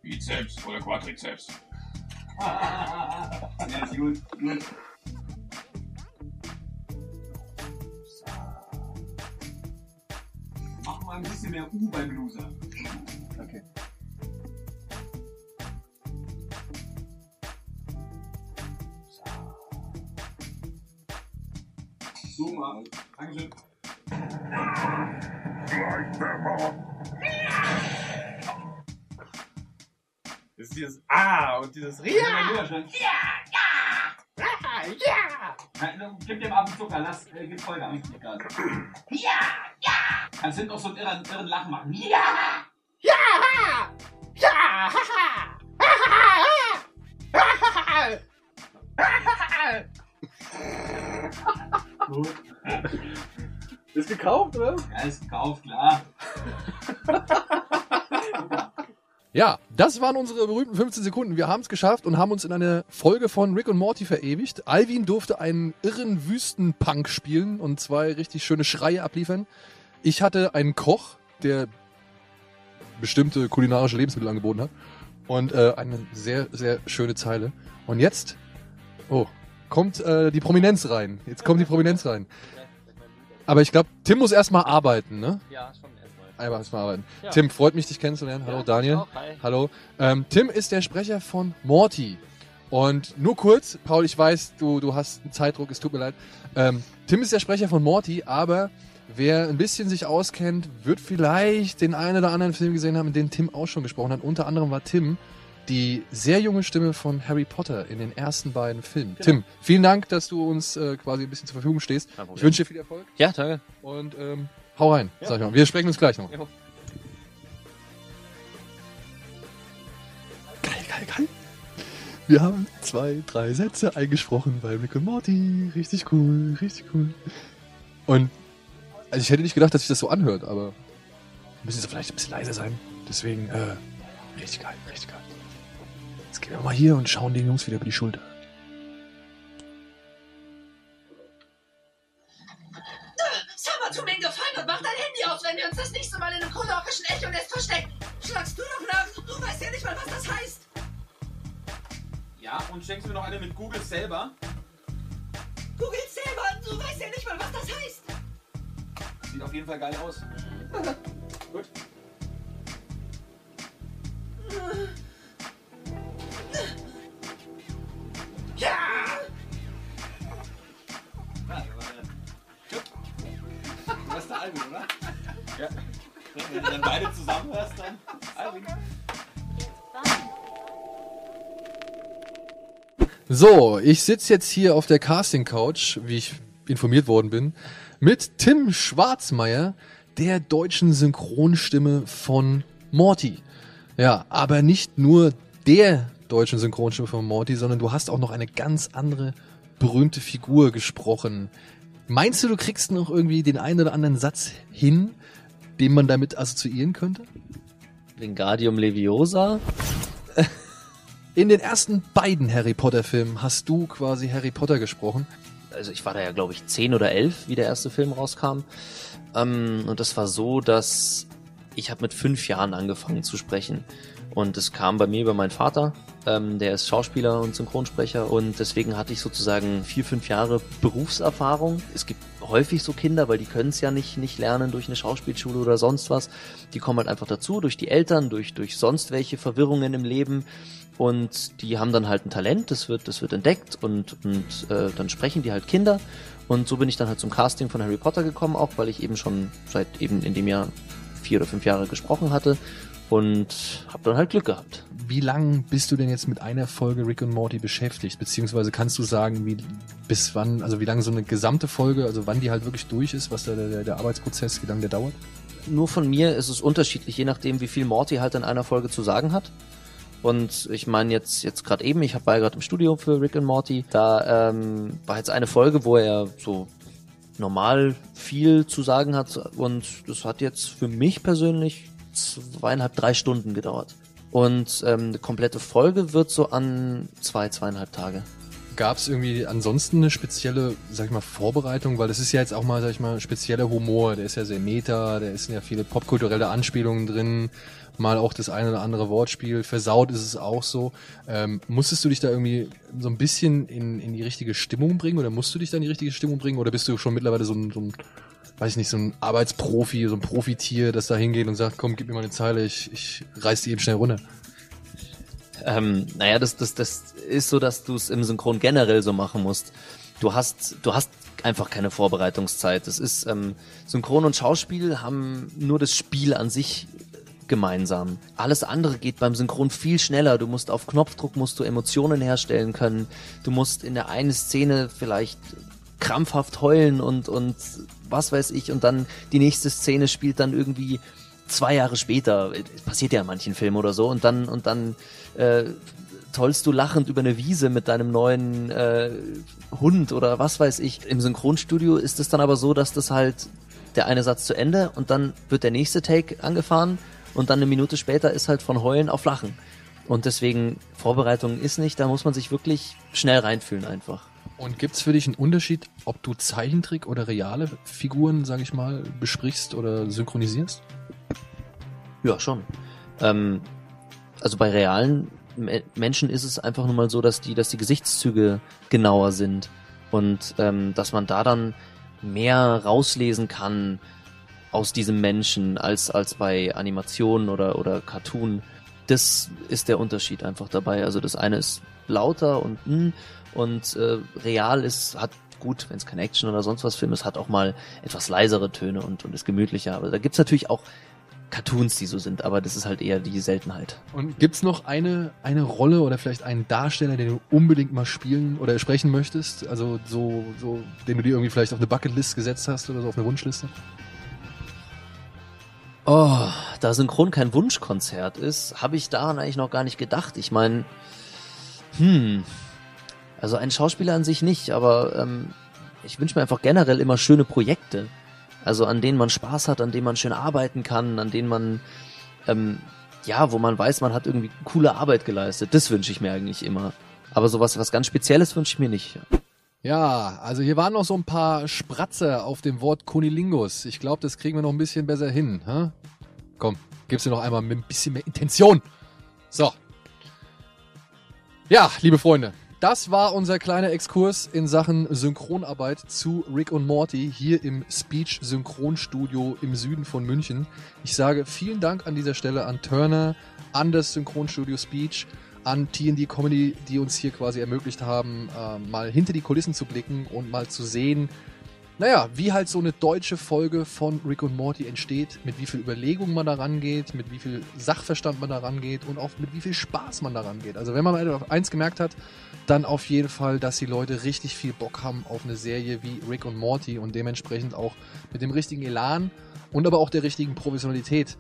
Bizeps oder Quadrizeps. ja, ist gut, gut. Mach mal ein bisschen mehr U beim Loser. Okay. So mal. Dankeschön. Das ist dieses Ah und dieses Ja! Ja! Ja! Ja! Nein, Gib dem ab den Zucker, lass, äh, gib Vollgas. gerade. Ja! Ja! Kannst hinten noch so einen irren, irren Lachen machen. Ja! Ja! Ja! Gut. Ist gekauft, oder? Ja, ist gekauft, klar. Ja, das waren unsere berühmten 15 Sekunden. Wir haben es geschafft und haben uns in eine Folge von Rick und Morty verewigt. Alvin durfte einen irren Wüstenpunk spielen und zwei richtig schöne Schreie abliefern. Ich hatte einen Koch, der bestimmte kulinarische Lebensmittel angeboten hat. Und äh, eine sehr, sehr schöne Zeile. Und jetzt, oh, kommt äh, die Prominenz rein. Jetzt kommt die Prominenz rein. Aber ich glaube, Tim muss erstmal arbeiten, ne? Ja, schon erstmal. Einmal erstmal arbeiten. Ja. Tim, freut mich, dich kennenzulernen. Hallo Ja, Daniel. auch. Hi. Hallo. Ähm, Tim ist der Sprecher von Morty. Und nur kurz, Paul, ich weiß, du, du hast einen Zeitdruck, es tut mir leid. Ähm, Tim ist der Sprecher von Morty, aber wer ein bisschen sich auskennt, wird vielleicht den einen oder anderen Film gesehen haben, in dem Tim auch schon gesprochen hat. Unter anderem war Tim die sehr junge Stimme von Harry Potter in den ersten beiden Filmen. Genau. Tim, vielen Dank, dass du uns äh, quasi ein bisschen zur Verfügung stehst. Ich wünsche dir viel Erfolg Ja, danke. und ähm, hau rein, sag ich mal. Wir sprechen uns gleich noch. Jo. Geil, geil, geil. Wir haben zwei, drei Sätze eingesprochen bei Rick und Morty. Richtig cool, richtig cool. Und also ich hätte nicht gedacht, dass sich das so anhört, aber müssen sie vielleicht ein bisschen leiser sein. Deswegen, äh, richtig geil, richtig geil. Gehen wir mal hier und schauen den Jungs wieder über die Schulter. Sag mal, tu mir einen Gefallen und mach dein Handy aus, wenn wir uns das nächste Mal in einem kolorischen Echo-Nest verstecken. Schlagst du doch nach? Du weißt ja nicht mal, was das heißt. Ja, und schenkst mir noch eine mit Google selber. Google selber, du weißt ja nicht mal, was das heißt. Sieht auf jeden Fall geil aus. Gut. So, ich sitze jetzt hier auf der Casting-Couch, wie ich informiert worden bin, mit Tim Schwarzmeier, der deutschen Synchronstimme von Morty. Ja, aber nicht nur der deutschen Synchronstimme von Morty, sondern du hast auch noch eine ganz andere berühmte Figur gesprochen. Meinst du, du kriegst noch irgendwie den einen oder anderen Satz hin, den man damit assoziieren könnte? Wingardium Leviosa. In den ersten beiden Harry Potter Filmen hast du quasi Harry Potter gesprochen. Also ich war da ja, glaube ich, zehn oder elf, wie der erste Film rauskam. Ähm, und das war so, dass ich habe mit fünf Jahren angefangen zu sprechen. Und es kam bei mir über meinen Vater, ähm, der ist Schauspieler und Synchronsprecher und deswegen hatte ich sozusagen vier, fünf Jahre Berufserfahrung. Es gibt häufig so Kinder, weil die können es ja nicht, nicht lernen durch eine Schauspielschule oder sonst was. Die kommen halt einfach dazu, durch die Eltern, durch, durch sonst welche Verwirrungen im Leben und die haben dann halt ein Talent, das wird, das wird entdeckt und, und äh, dann sprechen die halt Kinder. Und so bin ich dann halt zum Casting von Harry Potter gekommen, auch weil ich eben schon seit eben in dem Jahr vier oder fünf Jahre gesprochen hatte und habe dann halt Glück gehabt. Wie lang bist du denn jetzt mit einer Folge Rick und Morty beschäftigt? Beziehungsweise kannst du sagen, wie bis wann, also wie lange so eine gesamte Folge, also wann die halt wirklich durch ist, was da der, der, der Arbeitsprozess, wie lange der dauert? Nur von mir ist es unterschiedlich, je nachdem, wie viel Morty halt in einer Folge zu sagen hat. Und ich meine jetzt jetzt gerade eben, ich war ja gerade im Studio für Rick und Morty. Da ähm, war jetzt eine Folge, wo er so normal viel zu sagen hat und das hat jetzt für mich persönlich zweieinhalb, drei Stunden gedauert. Und ähm, eine komplette Folge wird so an zwei, zweieinhalb Tage Gab es irgendwie ansonsten eine spezielle, sag ich mal, Vorbereitung? Weil das ist ja jetzt auch mal, sag ich mal, spezieller Humor. Der ist ja sehr meta, da sind ja viele popkulturelle Anspielungen drin, mal auch das eine oder andere Wortspiel. Versaut ist es auch so. Ähm, musstest du dich da irgendwie so ein bisschen in, in die richtige Stimmung bringen oder musst du dich da in die richtige Stimmung bringen oder bist du schon mittlerweile so ein, so ein weiß ich nicht, so ein Arbeitsprofi, so ein Profitier, das da hingeht und sagt, komm, gib mir mal eine Zeile, ich, ich reiß die eben schnell runter. Ähm, naja, das, das, das ist so, dass du es im Synchron generell so machen musst. Du hast, du hast einfach keine Vorbereitungszeit. Das ist ähm, Synchron und Schauspiel haben nur das Spiel an sich gemeinsam. Alles andere geht beim Synchron viel schneller. Du musst auf Knopfdruck musst du Emotionen herstellen können. Du musst in der einen Szene vielleicht krampfhaft heulen und und was weiß ich und dann die nächste Szene spielt dann irgendwie zwei Jahre später. Passiert ja in manchen Filmen oder so und dann und dann äh, tollst du lachend über eine Wiese mit deinem neuen äh, Hund oder was weiß ich. Im Synchronstudio ist es dann aber so, dass das halt der eine Satz zu Ende und dann wird der nächste Take angefahren und dann eine Minute später ist halt von Heulen auf Lachen. Und deswegen Vorbereitung ist nicht, da muss man sich wirklich schnell reinfühlen einfach. Und gibt's für dich einen Unterschied, ob du Zeichentrick oder reale Figuren, sag ich mal, besprichst oder synchronisierst? Ja, schon. Ähm, also bei realen Me Menschen ist es einfach nur mal so, dass die, dass die Gesichtszüge genauer sind und ähm, dass man da dann mehr rauslesen kann aus diesem Menschen als als bei Animationen oder oder Cartoon. Das ist der Unterschied einfach dabei. Also das eine ist lauter und mh, und äh, real ist hat gut, wenn es kein Action oder sonst was Film ist, hat auch mal etwas leisere Töne und und ist gemütlicher. Aber da gibt's natürlich auch Cartoons, die so sind, aber das ist halt eher die Seltenheit. Und gibt's noch eine, eine Rolle oder vielleicht einen Darsteller, den du unbedingt mal spielen oder sprechen möchtest? Also so, so, den du dir irgendwie vielleicht auf eine Bucketlist gesetzt hast oder so auf eine Wunschliste? Oh, da Synchron kein Wunschkonzert ist, habe ich daran eigentlich noch gar nicht gedacht. Ich meine, hm, also ein Schauspieler an sich nicht, aber ähm, ich wünsche mir einfach generell immer schöne Projekte. Also an denen man Spaß hat, an denen man schön arbeiten kann, an denen man, ähm, ja, wo man weiß, man hat irgendwie coole Arbeit geleistet. Das wünsche ich mir eigentlich immer. Aber sowas, was ganz Spezielles wünsche ich mir nicht. Ja, also hier waren noch so ein paar Spratzer auf dem Wort Kunilingus. Ich glaube, das kriegen wir noch ein bisschen besser hin. Hä? Komm, gib's dir noch einmal mit ein bisschen mehr Intention. So. Ja, liebe Freunde, das war unser kleiner Exkurs in Sachen Synchronarbeit zu Rick und Morty hier im Speech Synchronstudio im Süden von München. Ich sage vielen Dank an dieser Stelle an Turner, an das Synchronstudio Speech, an TND Comedy, die uns hier quasi ermöglicht haben, äh, mal hinter die Kulissen zu blicken und mal zu sehen, naja, wie halt so eine deutsche Folge von Rick und Morty entsteht, mit wie viel Überlegung man da rangeht, mit wie viel Sachverstand man da rangeht und auch mit wie viel Spaß man da rangeht. Also wenn man eins gemerkt hat, dann auf jeden Fall, dass die Leute richtig viel Bock haben auf eine Serie wie Rick und Morty und dementsprechend auch mit dem richtigen Elan und aber auch der richtigen Professionalität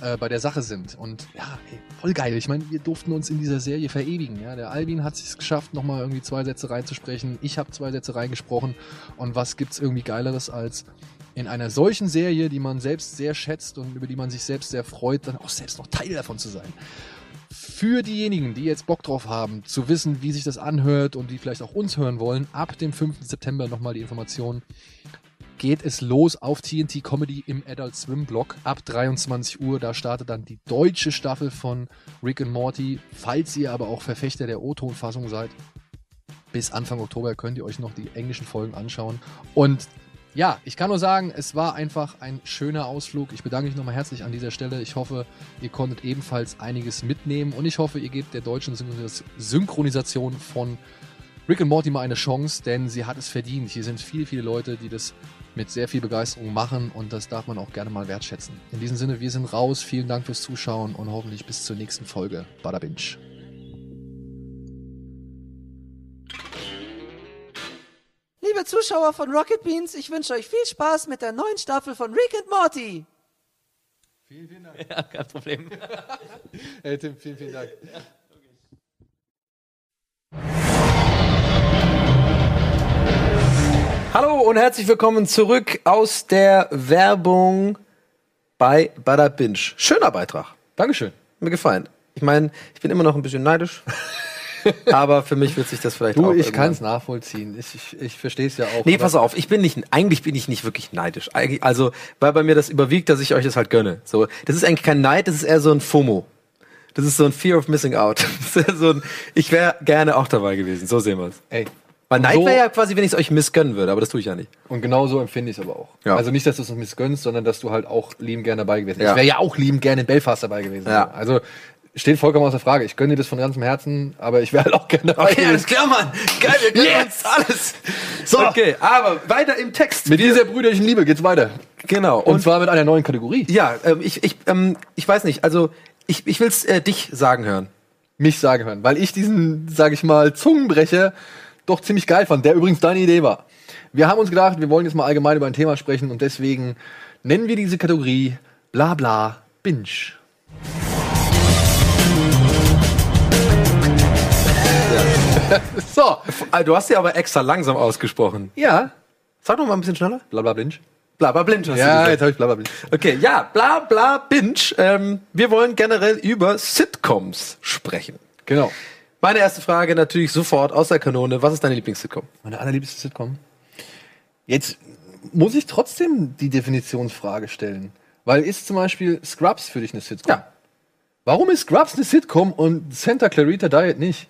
äh, bei der Sache sind. Und ja, ey, voll geil. Ich meine, wir durften uns in dieser Serie verewigen. Ja? Der Alvin hat es geschafft, nochmal irgendwie zwei Sätze reinzusprechen. Ich habe zwei Sätze reingesprochen. Und was gibt's irgendwie Geileres als in einer solchen Serie, die man selbst sehr schätzt und über die man sich selbst sehr freut, dann auch selbst noch Teil davon zu sein. Für diejenigen, die jetzt Bock drauf haben, zu wissen, wie sich das anhört und die vielleicht auch uns hören wollen, ab dem 5. September nochmal die Informationen geht es los auf TNT Comedy im Adult Swim Blog ab 23 Uhr. Da startet dann die deutsche Staffel von Rick and Morty. Falls ihr aber auch Verfechter der O-Ton-Fassung seid, bis Anfang Oktober könnt ihr euch noch die englischen Folgen anschauen. Und ja, ich kann nur sagen, es war einfach ein schöner Ausflug. Ich bedanke mich nochmal herzlich an dieser Stelle. Ich hoffe, ihr konntet ebenfalls einiges mitnehmen und ich hoffe, ihr gebt der deutschen Synchronisation von Rick and Morty mal eine Chance, denn sie hat es verdient. Hier sind viele, viele Leute, die das mit sehr viel Begeisterung machen und das darf man auch gerne mal wertschätzen. In diesem Sinne, wir sind raus. Vielen Dank fürs Zuschauen und hoffentlich bis zur nächsten Folge. Bada Binge. Liebe Zuschauer von Rocket Beans, ich wünsche euch viel Spaß mit der neuen Staffel von Rick and Morty. Vielen, vielen Dank. Ja, kein Problem. hey Tim, vielen, vielen Dank. Hallo und herzlich willkommen zurück aus der Werbung bei Bada Binge. Schöner Beitrag. Dankeschön. Mir gefallen. Ich meine, ich bin immer noch ein bisschen neidisch. aber für mich wird sich das vielleicht Du, auch ich kann es nachvollziehen. Ich, ich, ich verstehe es ja auch. Nee, pass auf, ich bin nicht, eigentlich bin ich nicht wirklich neidisch. Eigentlich, also, weil bei mir das überwiegt, dass ich euch das halt gönne. So, das ist eigentlich kein Neid, das ist eher so ein FOMO. Das ist so ein Fear of Missing Out. Das ist so ein, ich wäre gerne auch dabei gewesen. So sehen wir es. Ey. Weil Neid so- wäre ja quasi, wenn ich es euch missgönnen würde, aber das tue ich ja nicht. Und genau so empfinde ich es aber auch. Ja. Also nicht, dass du es uns missgönnst, sondern dass du halt auch liebend gerne dabei gewesen bist. Ja. Ich wäre ja auch liebend gerne in Belfast dabei gewesen. Ja. Also steht vollkommen außer Frage. Ich gönne dir das von ganzem Herzen, aber ich wäre halt auch gerne dabei Okay, alles klar, Mann. Geil, wir gönnen uns alles. So. Okay, aber weiter im Text. Mit dieser brüderlichen Liebe geht's weiter. Genau. Und, zwar mit einer neuen Kategorie. Ja, ähm, ich, ich, ähm, ich weiß nicht, also ich, ich will's äh, dich sagen hören. Mich sagen hören, weil ich diesen, sage ich mal, Zungenbrecher doch ziemlich geil fand, der übrigens deine Idee war. Wir haben uns gedacht, wir wollen jetzt mal allgemein über ein Thema sprechen und deswegen nennen wir diese Kategorie bla bla binge. so. Ah, Du hast ja aber extra langsam ausgesprochen. Ja. Sag noch mal ein bisschen schneller. Bla bla binge. Bla bla blind hast du Ja, gesagt. jetzt habe ich bla bla binge. Okay, ja, bla bla binge. Ähm, wir wollen generell über Sitcoms sprechen. Genau. Meine erste Frage natürlich sofort aus der Kanone. Was ist deine Lieblings-Sitcom? Meine allerliebste Sitcom. Jetzt muss ich trotzdem die Definitionsfrage stellen. Weil ist zum Beispiel Scrubs für dich eine Sitcom? Ja. Warum ist Scrubs eine Sitcom und Santa Clarita Diet nicht?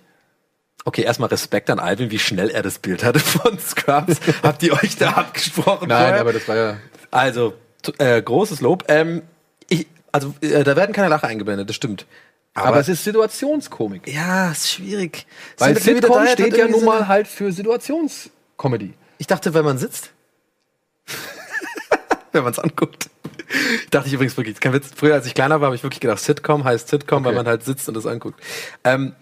Okay, erstmal Respekt an Alvin, wie schnell er das Bild hatte von Scrubs. Habt ihr euch da abgesprochen? Nein, vorher? aber das war ja. Also, äh, großes Lob. Ähm, ich, also, äh, da werden keine Lacher eingeblendet, das stimmt. Aber, es ist Situationskomik. Ja, ist schwierig. Weil Sitcom hat steht ja nun so mal halt für Situationscomedy. Ich dachte, wenn man sitzt. wenn man es anguckt. Dachte ich übrigens wirklich, kein Witz. Früher, als ich kleiner war, habe ich wirklich gedacht, Sitcom heißt Sitcom, weil Okay. man halt sitzt und das anguckt. Ähm,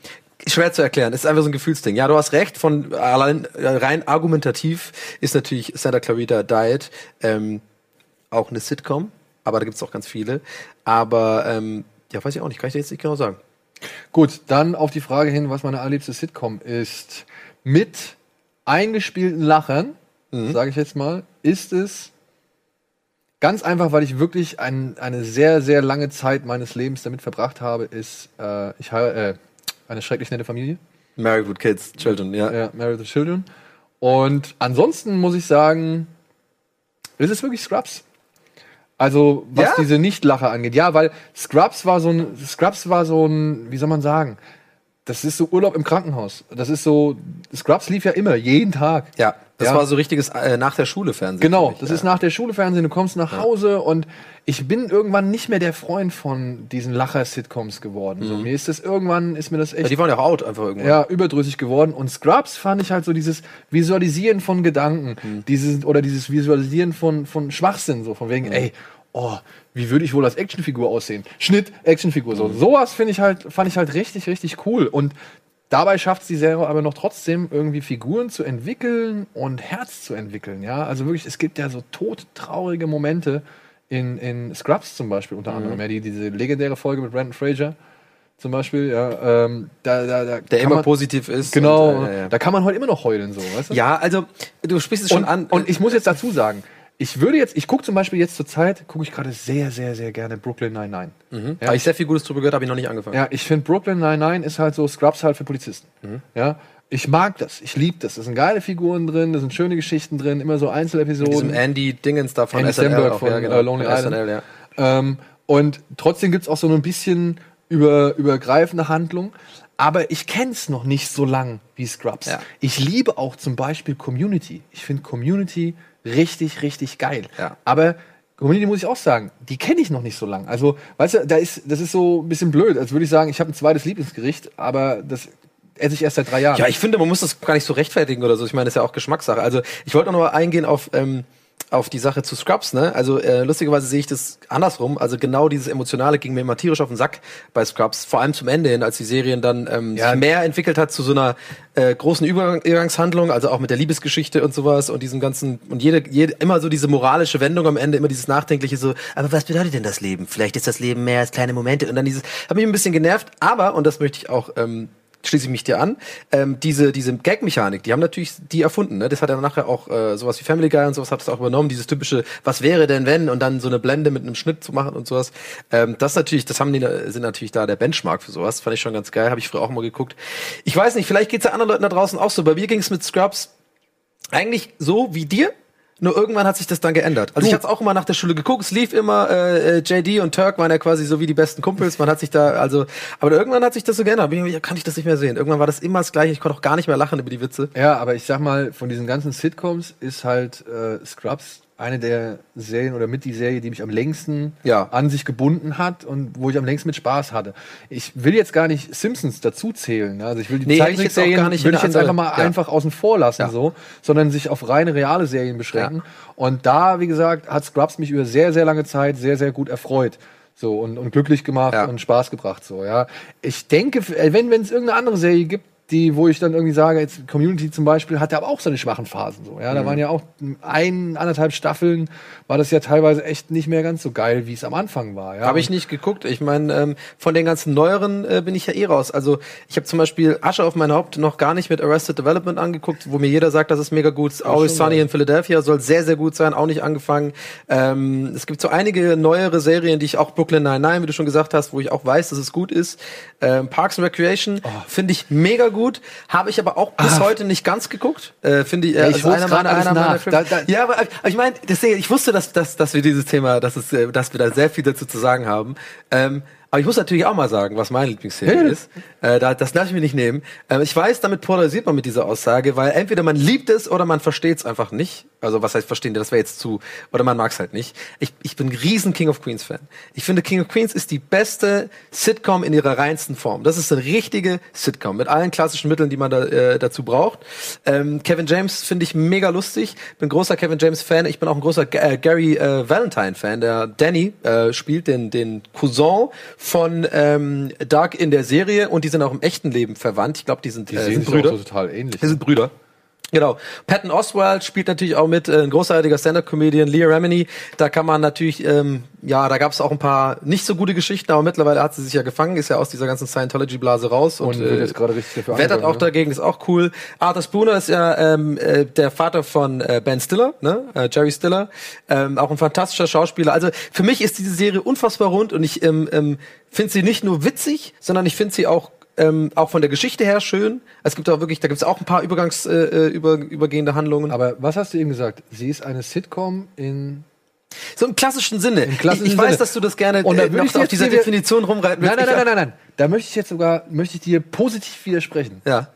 schwer zu erklären. Es ist einfach so ein Gefühlsding. Ja, du hast recht. Von allein rein argumentativ ist natürlich Santa Clarita Diet ähm, auch eine Sitcom, aber da gibt es auch ganz viele. Aber ähm, ja, weiß ich auch nicht. Kann ich dir jetzt nicht genau sagen. Gut, dann auf die Frage hin, was meine allerliebste Sitcom ist. Mit eingespielten Lachern, sage ich jetzt mal, ist es ganz einfach, weil ich wirklich ein, eine sehr, sehr lange Zeit meines Lebens damit verbracht habe, ist äh, ich habe äh, eine schrecklich nette Familie. Married with Kids, Children, ja. Ja, Married with Children. Und ansonsten muss ich sagen, ist es wirklich Scrubs. Also, was Ja? diese Nichtlacher angeht. Ja, weil Scrubs war so ein, Scrubs war so ein, wie soll man sagen? Das ist so Urlaub im Krankenhaus. Das ist so, Scrubs lief ja immer, jeden Tag. Ja, das Ja. war so richtiges äh, nach der Schule Fernsehen. Genau, das ja. ist nach der Schule Fernsehen, du kommst nach Hause und ich bin irgendwann nicht mehr der Freund von diesen Lacher-Sitcoms geworden. So, mir ist das irgendwann, ist mir das Ja, echt die waren ja auch out einfach irgendwann. ja, überdrüssig geworden. Und Scrubs fand ich halt so dieses Visualisieren von Gedanken, Hm. dieses, oder dieses Visualisieren von, von Schwachsinn, so von wegen, Hm. ey, oh, wie würde ich wohl als Actionfigur aussehen? Schnitt, Actionfigur, so. Sowas finde ich halt, fand ich halt richtig, richtig cool. Und dabei schafft die Serie aber noch trotzdem irgendwie Figuren zu entwickeln und Herz zu entwickeln, ja. Also wirklich, es gibt ja so todtraurige Momente in, in Scrubs zum Beispiel, unter Mhm. anderem, ja, die, diese legendäre Folge mit Brandon Fraser zum Beispiel, ja, ähm, da, da, da Der immer man, positiv ist. Genau, und, äh, ja, ja. da kann man heute immer noch heulen, so, weißt du? ja, also du sprichst es schon und, an. Und ich muss jetzt dazu sagen, ich würde jetzt, ich gucke zum Beispiel jetzt zur Zeit, gucke ich gerade sehr, sehr, sehr gerne Brooklyn Nine-Nine. mhm. Ja. Habe ich sehr viel Gutes drüber gehört, habe ich noch nicht angefangen. Ja, ich finde Brooklyn Nine-Nine ist halt so Scrubs halt für Polizisten. Mhm. Ja, ich mag das, ich liebe das. Da sind geile Figuren drin, da sind schöne Geschichten drin, immer so Mit Einzelepisoden. diesem Andy Dingens da von Andy SNL auch, von ja, genau. äh, Lonely Von Island. SNL, ja. Ähm, und trotzdem gibt's auch so ein bisschen über, übergreifende Handlung. Aber ich kenn's noch nicht so lang wie Scrubs. Ja. Ich liebe auch zum Beispiel Community. Ich finde Community richtig, richtig geil. Ja. Aber Community muss ich auch sagen, die kenne ich noch nicht so lang. Also, weißt du, da ist, das ist so ein bisschen blöd. Als würde ich sagen, ich habe ein zweites Lieblingsgericht, aber das esse ich erst seit drei Jahren. Ja, ich finde, man muss das gar nicht so rechtfertigen oder so. Ich meine, das ist ja auch Geschmackssache. Also ich wollte noch mal eingehen auf ähm, auf die Sache zu Scrubs, ne? Also äh, lustigerweise sehe ich das andersrum. Also genau dieses Emotionale ging mir immer tierisch auf den Sack bei Scrubs. Vor allem zum Ende hin, als die Serien dann ähm, Ja. sich mehr entwickelt hat zu so einer äh, großen Übergang Übergangshandlung, also auch mit der Liebesgeschichte und sowas und diesem ganzen und jede, jede immer so diese moralische Wendung am Ende, immer dieses nachdenkliche so. Aber was bedeutet denn das Leben? Vielleicht ist das Leben mehr als kleine Momente und dann dieses hat mich ein bisschen genervt. Aber und das möchte ich auch ähm, schließe ich mich dir an. Ähm, diese diese Gag-Mechanik, die haben natürlich die erfunden. Ne? Das hat ja nachher auch äh, sowas wie Family Guy und sowas hat es auch übernommen. Dieses typische, was wäre denn wenn und dann so eine Blende mit einem Schnitt zu machen und sowas. Ähm, das natürlich, das haben die sind natürlich da der Benchmark für sowas. Fand ich schon ganz geil. Habe ich früher auch mal geguckt. Ich weiß nicht, vielleicht geht's ja anderen Leuten da draußen auch so. Bei mir ging es mit Scrubs eigentlich so wie dir. Nur irgendwann hat sich das dann geändert. Also ich hatte auch immer nach der Schule geguckt, es lief immer, äh, äh, JD und Turk waren ja quasi so wie die besten Kumpels. Man hat sich da, also, aber irgendwann hat sich das so geändert. Bin ich, ja, kann ich das nicht mehr sehen. Irgendwann war das immer das gleiche. Ich konnte auch gar nicht mehr lachen über die Witze. Ja, aber ich sag mal, von diesen ganzen Sitcoms ist halt äh, Scrubs eine der Serien oder mit die Serie, die mich am längsten Ja. an sich gebunden hat und wo ich am längsten mit Spaß hatte. Ich will jetzt gar nicht Simpsons dazu zählen. ne? Also ich will die Nee, Zeichentrickserien gar nicht würde in ich jetzt eine einfach mal andere- ja. einfach außen vor lassen Ja. so, sondern sich auf reine reale Serien beschränken. Und da, wie gesagt, hat Scrubs mich über sehr sehr lange Zeit sehr sehr gut erfreut. So und, und glücklich gemacht Ja. und Spaß gebracht so, ja. Ich denke, wenn wenn es irgendeine andere Serie gibt, die, wo ich dann irgendwie sage, jetzt Community zum Beispiel, hatte aber auch seine schwachen Phasen so. Ja, da Mhm. waren ja auch ein, anderthalb Staffeln, war das ja teilweise echt nicht mehr ganz so geil, wie es am Anfang war. Ja, Habe ich nicht geguckt. Ich meine, ähm, von den ganzen neueren äh, bin ich ja eh raus. Also ich habe zum Beispiel Asche auf mein Haupt noch gar nicht mit Arrested Development angeguckt, wo mir jeder sagt, das ist mega gut. Always schon Sunny in Philadelphia soll sehr, sehr gut sein, auch nicht angefangen. Ähm, es gibt so einige neuere Serien, die ich auch Brooklyn Nine-Nine, wie du schon gesagt hast, wo ich auch weiß, dass es gut ist. Ähm, Parks and Recreation Oh. finde ich mega gut. Habe ich aber auch bis heute nicht ganz geguckt. Äh, finde ich, äh. Ja, ich einer meiner, alles einer meiner. Da- da- ja, aber, aber ich meine, deswegen, ich wusste, dass, dass, dass wir dieses Thema, dass, es, äh, dass wir da sehr viel dazu zu sagen haben. Ähm, aber ich muss natürlich auch mal sagen, was meine Lieblingsserie ist. Äh, da, das lasse ich mir nicht nehmen. Ähm, ich weiß, damit polarisiert man mit dieser Aussage, weil entweder man liebt es oder man versteht es einfach nicht. Also was heißt verstehen? Das wäre jetzt zu. Oder man mag es halt nicht. Ich, ich bin ein riesen King of Queens Fan. Ich finde, King of Queens ist die beste Sitcom in ihrer reinsten Form. Das ist eine richtige Sitcom mit allen klassischen Mitteln, die man da, äh, dazu braucht. Ähm, Kevin James finde ich mega lustig. Bin großer Kevin James Fan. Ich bin auch ein großer G äh, Gary äh, Valentine Fan. Der Danny äh, spielt den den Cousin von ähm, Doug in der Serie und die sind auch im echten Leben verwandt. Ich glaube, die sind, Die äh, sehen sind Brüder. total ähnlich. Die sind Brüder. Genau. Patton Oswald spielt natürlich auch mit, äh, ein großartiger Stand-Up-Comedian, Leah Remini. Da kann man natürlich, ähm, ja, da gab es auch ein paar nicht so gute Geschichten, aber mittlerweile hat sie sich ja gefangen, ist ja aus dieser ganzen Scientology-Blase raus. Und, Und wird jetzt gerade richtig dafür wettert angegangen, auch ne? dagegen, ist auch cool. Arthur Spooner ist ja ähm, äh, der Vater von äh, Ben Stiller, ne? äh, Jerry Stiller. Ähm, auch ein fantastischer Schauspieler. Also für mich ist diese Serie unfassbar rund und ich ähm, ähm, finde sie nicht nur witzig, sondern ich finde sie auch ähm, auch von der Geschichte her schön. Es gibt auch wirklich, da gibt es auch ein paar Übergangs, äh, äh, über, übergehende Handlungen. Aber was hast du eben gesagt? Sie ist eine Sitcom in so im klassischen Sinne. klassischen ich, ich weiß, Sinne. dass du das gerne Und da äh, noch ich auf dieser dir- Definition rumreiten Nein, willst. nein, Ich- nein, nein, nein. Da möchte ich jetzt sogar, möchte ich dir positiv widersprechen. Ja.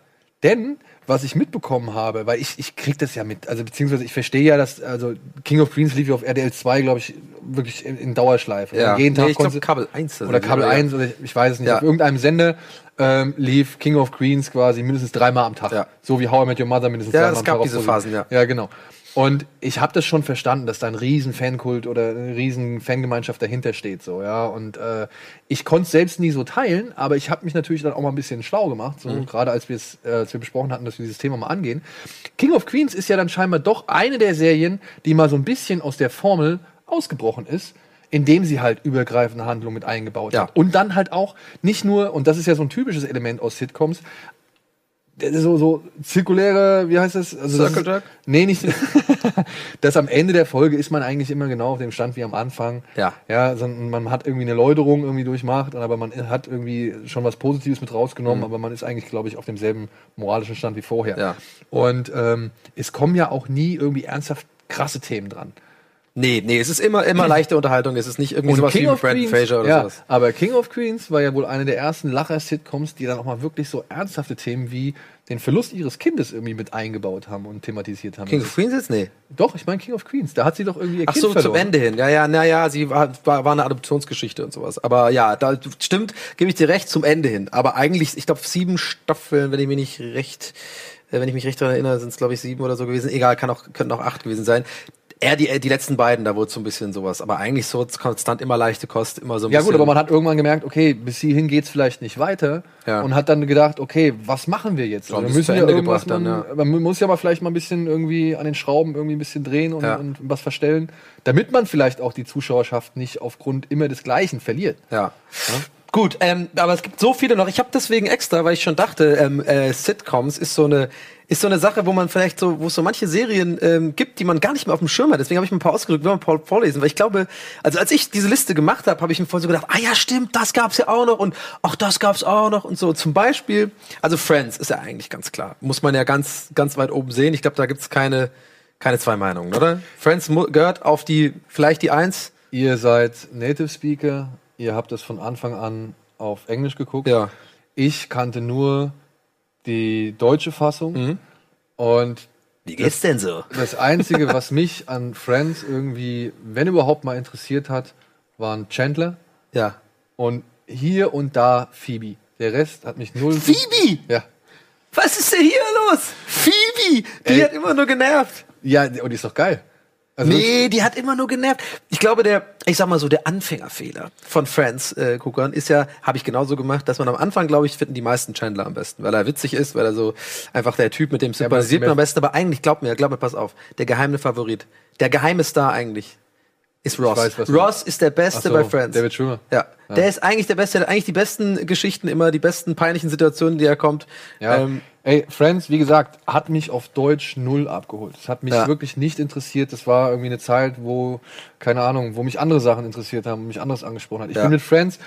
Denn, was ich mitbekommen habe, weil ich, ich krieg das ja mit, also beziehungsweise ich verstehe ja, dass, also King of Queens lief ja auf RDL 2, glaube ich, wirklich in, in Dauerschleife. Ja. Jeden Nee, Tag ich glaub, konntest- Kabel 1 Oder Kabel ja. 1, oder ich, ich weiß es nicht. Ja. Auf irgendeinem Sender ähm, lief King of Queens quasi mindestens dreimal am Tag. Ja. So wie How I Met Your Mother mindestens Ja, dreimal es am gab Tag. auf diese Pro Phasen, sieben. ja. Ja, genau. Und ich habe das schon verstanden, dass da ein riesen Fankult oder eine riesen Fangemeinschaft dahinter steht, so ja. Und äh, ich konnte es selbst nie so teilen, aber ich habe mich natürlich dann auch mal ein bisschen schlau gemacht, so Mhm. gerade als wir es, äh, als wir besprochen hatten, dass wir dieses Thema mal angehen. King of Queens ist ja dann scheinbar doch eine der Serien, die mal so ein bisschen aus der Formel ausgebrochen ist. Indem sie halt übergreifende Handlungen mit eingebaut Ja. hat. Und dann halt auch nicht nur, und das ist ja so ein typisches Element aus Sitcoms, so, so zirkuläre, wie heißt das? Also das Circle ist- Jerk? Nee, nicht. das am Ende der Folge ist man eigentlich immer genau auf dem Stand wie am Anfang. Ja. Ja, sondern man hat irgendwie eine Läuterung irgendwie durchmacht, aber man hat irgendwie schon was Positives mit rausgenommen, aber man ist eigentlich, glaube ich, auf demselben moralischen Stand wie vorher. Mhm. Ja. Und ähm, es kommen ja auch nie irgendwie ernsthaft krasse Themen dran. Nee, nee, es ist immer, immer leichte Unterhaltung. Es ist nicht irgendwie Und sowas King wie of Brandon Fraser oder ja, sowas. aber King of Queens war ja wohl eine der ersten Lacher-Sitcoms, die dann auch mal wirklich so ernsthafte Themen wie den Verlust ihres Kindes irgendwie mit eingebaut haben und thematisiert haben. King of Queens jetzt? Nee. Doch, ich meine King of Queens. Da hat sie doch irgendwie ihr Ach Kind so, zum verloren. Ende hin. Ja, ja, naja, sie war, war, war eine Adoptionsgeschichte und sowas. Aber ja, da stimmt, gebe ich dir recht, zum Ende hin. Aber eigentlich, ich glaube, sieben Staffeln, wenn ich mich nicht recht, äh, wenn ich mich recht daran erinnere, sind es, glaube ich, sieben oder so gewesen. Egal, kann auch, könnten auch acht gewesen sein. Eher die, die letzten beiden, da wurde so ein bisschen sowas. Aber eigentlich so konstant immer leichte Kost, immer so ein Ja bisschen. gut, aber man hat irgendwann gemerkt, okay, bis hierhin geht's vielleicht nicht weiter Ja. und hat dann gedacht, okay, was machen wir jetzt? Wir das müssen ja Ende irgendwas, man, dann, man muss ja aber vielleicht mal ein bisschen irgendwie an den Schrauben irgendwie ein bisschen drehen und, Ja. und was verstellen, damit man vielleicht auch die Zuschauerschaft nicht aufgrund immer des Gleichen verliert. Ja. Gut, ähm, aber es gibt so viele noch. Ich habe deswegen extra, weil ich schon dachte, ähm, äh, Sitcoms ist so eine ist so eine Sache, wo man vielleicht so, wo es so manche Serien ähm, gibt, die man gar nicht mehr auf dem Schirm hat. Deswegen habe ich mir ein paar ausgedrückt, will man Paul vorlesen, weil ich glaube, also als ich diese Liste gemacht habe, habe ich mir voll so gedacht, ah ja, stimmt, das gab's ja auch noch und ach, das gab's auch noch und so. Zum Beispiel, also Friends ist ja eigentlich ganz klar, muss man ja ganz ganz weit oben sehen. Ich glaube, da gibt's keine keine zwei Meinungen, oder? Friends gehört auf die vielleicht die Eins. Ihr seid Native Speaker, ihr habt das von Anfang an auf Englisch geguckt. Ja. Ich kannte nur die deutsche Fassung Mhm. und Wie geht's denn so? das Einzige, was mich an Friends irgendwie, wenn überhaupt mal interessiert hat, waren Chandler Ja. und hier und da Phoebe. Der Rest hat mich null. Phoebe! Ja. Was ist denn hier los? Phoebe! Die Ey. hat immer nur genervt. Ja, und die ist doch geil. Also nee, die hat immer nur genervt. Ich glaube, der, ich sag mal so, der Anfängerfehler von Friends-Guckern ist ja, habe ich genauso gemacht, dass man am Anfang, glaube ich, finden die meisten Chandler am besten, weil er witzig ist, weil er so einfach der Typ, mit dem Ja, sympathisiert man am besten. Aber eigentlich, glaub mir, glaub mir, pass auf, der geheime Favorit, der geheime Star eigentlich ist Ross. weiß, Ross ist der Beste so, bei Friends. David Schwimmer. Ja. Ja. Der ist eigentlich der Beste, der hat eigentlich die besten Geschichten immer, die besten peinlichen Situationen, die er kommt. Ja. Ähm, Ey, Friends, wie gesagt, hat mich auf Deutsch null abgeholt. Es hat mich Ja. wirklich nicht interessiert. Das war irgendwie eine Zeit, wo, keine Ahnung, wo mich andere Sachen interessiert haben, mich anderes angesprochen hat. Ich Ja. bin mit Friends,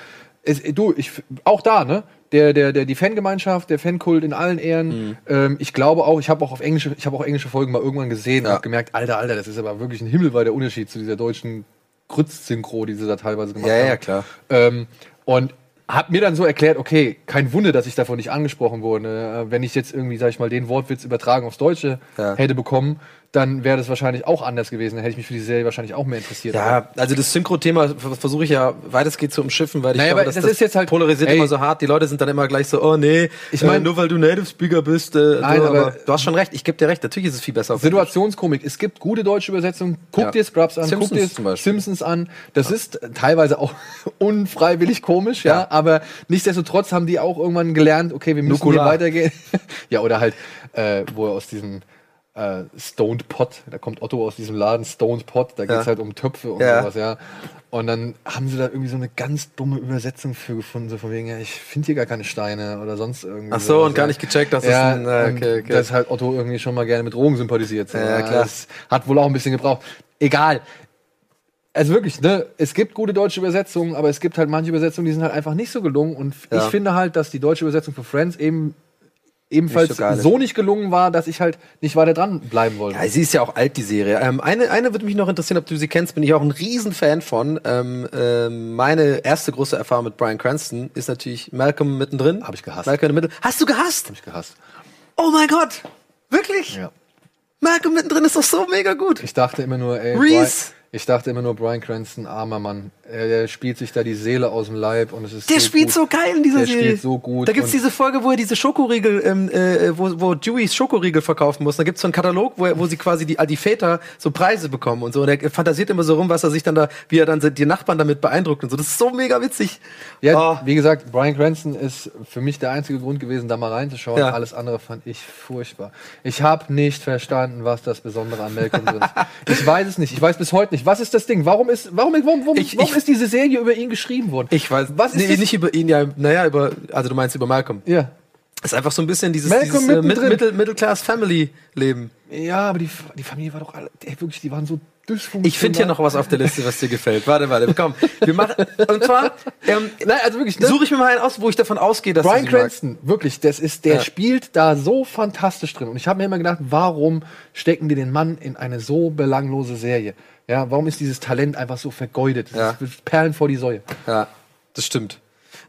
es, du, ich, auch da, ne? Der, der, der, die Fangemeinschaft, der Fankult in allen Ehren. Mhm. Ähm, ich glaube auch, ich habe auch auf englische, ich habe auch englische Folgen mal irgendwann gesehen und Ja. habe gemerkt, Alter, Alter, das ist aber wirklich ein himmelweiter Unterschied zu dieser deutschen Grütz-Synchro, die sie da teilweise gemacht Ja, haben. ja, klar. Ähm, und hab mir dann so erklärt, okay, kein Wunder, dass ich davon nicht angesprochen wurde. Äh, Wenn ich jetzt irgendwie, sag ich mal, den Wortwitz übertragen aufs Deutsche Ja. hätte bekommen, dann wäre das wahrscheinlich auch anders gewesen. Dann hätte ich mich für die Serie wahrscheinlich auch mehr interessiert. Ja, also das Synchro-Thema vers- versuche ich ja weitestgehend zu umschiffen, weil ich Naja, glaube, das, das ist jetzt halt- polarisiert ey. immer so hart. Die Leute sind dann immer gleich so, oh nee, Ich äh, mein- nur weil du Native Speaker bist. Äh, Nein, so, aber- du hast schon recht. Ich gebe dir recht. Natürlich ist es viel besser. Situationskomik. Es gibt gute deutsche Übersetzungen. Guck Ja. dir Scrubs an, Simpsons guck dir zum Beispiel. Simpsons an. Das ist teilweise auch unfreiwillig komisch, ja. Ja. Aber nichtsdestotrotz haben die auch irgendwann gelernt, okay, wir müssen Nukular. hier weitergehen. ja, oder halt, äh, wo er aus diesem äh, Stoned Pot, da kommt Otto aus diesem Laden Stoned Pot, da geht's Ja. halt um Töpfe und Ja. sowas, ja. Und dann haben sie da irgendwie so eine ganz dumme Übersetzung für gefunden, so von wegen, ja, ich finde hier gar keine Steine oder sonst irgendwie. Ach so, sowas, und gar nicht gecheckt, dass es ja, ein- äh, okay, okay. dass halt Otto irgendwie schon mal gerne mit Drogen sympathisiert. So. Ja, klar. Das hat wohl auch ein bisschen gebraucht. Egal. Also wirklich, ne, es gibt gute deutsche Übersetzungen, aber es gibt halt manche Übersetzungen, die sind halt einfach nicht so gelungen. Und ich finde halt, dass die deutsche Übersetzung für Friends eben ebenfalls Nicht so, so nicht gelungen war, dass ich halt nicht weiter dran bleiben wollte. Ja, sie ist ja auch alt, die Serie. Ähm, eine, eine würde mich noch interessieren, ob du sie kennst, bin ich auch ein Riesenfan von. Ähm, ähm, meine erste große Erfahrung mit Brian Cranston ist natürlich Malcolm mittendrin. Hab ich gehasst. Malcolm in the Middle. Hast du gehasst? Hab ich gehasst. Oh mein Gott! Wirklich? Ja. Malcolm mittendrin ist doch so mega gut. Ich dachte immer nur, ey, Reese. Brian, ich dachte immer nur, Brian Cranston, armer Mann. Er, der spielt sich da die Seele aus dem Leib und es ist Der so spielt gut. so geil in dieser der Serie. spielt so gut. Da gibt's und- diese Folge, wo er diese Schokoriegel, ähm, äh, wo, wo Dewey's Schokoriegel verkaufen muss. Da gibt's so einen Katalog, wo, er, wo sie quasi die, die Väter so Preise bekommen und so. Und er fantasiert immer so rum, was er sich dann da, wie er dann die Nachbarn damit beeindruckt und so. Das ist so mega witzig. Ja, Oh. wie gesagt, Brian Cranston ist für mich der einzige Grund gewesen, da mal reinzuschauen. Ja. Alles andere fand ich furchtbar. Ich habe nicht verstanden, was das Besondere an Malcolm ist. Ich weiß es nicht. Ich weiß bis heute nicht. Was ist das Ding? Warum ist, warum, warum, warum, Ich- warum ich- ist diese Serie über ihn geschrieben worden? Ich weiß, Was ist nee, nicht über ihn, ja, naja, über, also du meinst über Malcolm. Ja. Ist einfach so ein bisschen dieses, Malcolm dieses äh, Mid- mittendrin. Mittel, Mittelclass-Family-Leben. Ja, aber die, die Familie war doch alle, ey, wirklich, die waren so. Ich finde hier noch was auf der Liste, was dir gefällt. Warte, warte, komm. Wir machen, und zwar, ähm, Nein, also wirklich, ne? suche ich mir mal einen aus, wo ich davon ausgehe, dass Brian. Cranston, wirklich, das ist, der Ja. spielt da so fantastisch drin. Und ich habe mir immer gedacht, warum stecken die den Mann in eine so belanglose Serie? Ja, warum ist dieses Talent einfach so vergeudet? Das Ja. ist Perlen vor die Säue. Ja, das stimmt.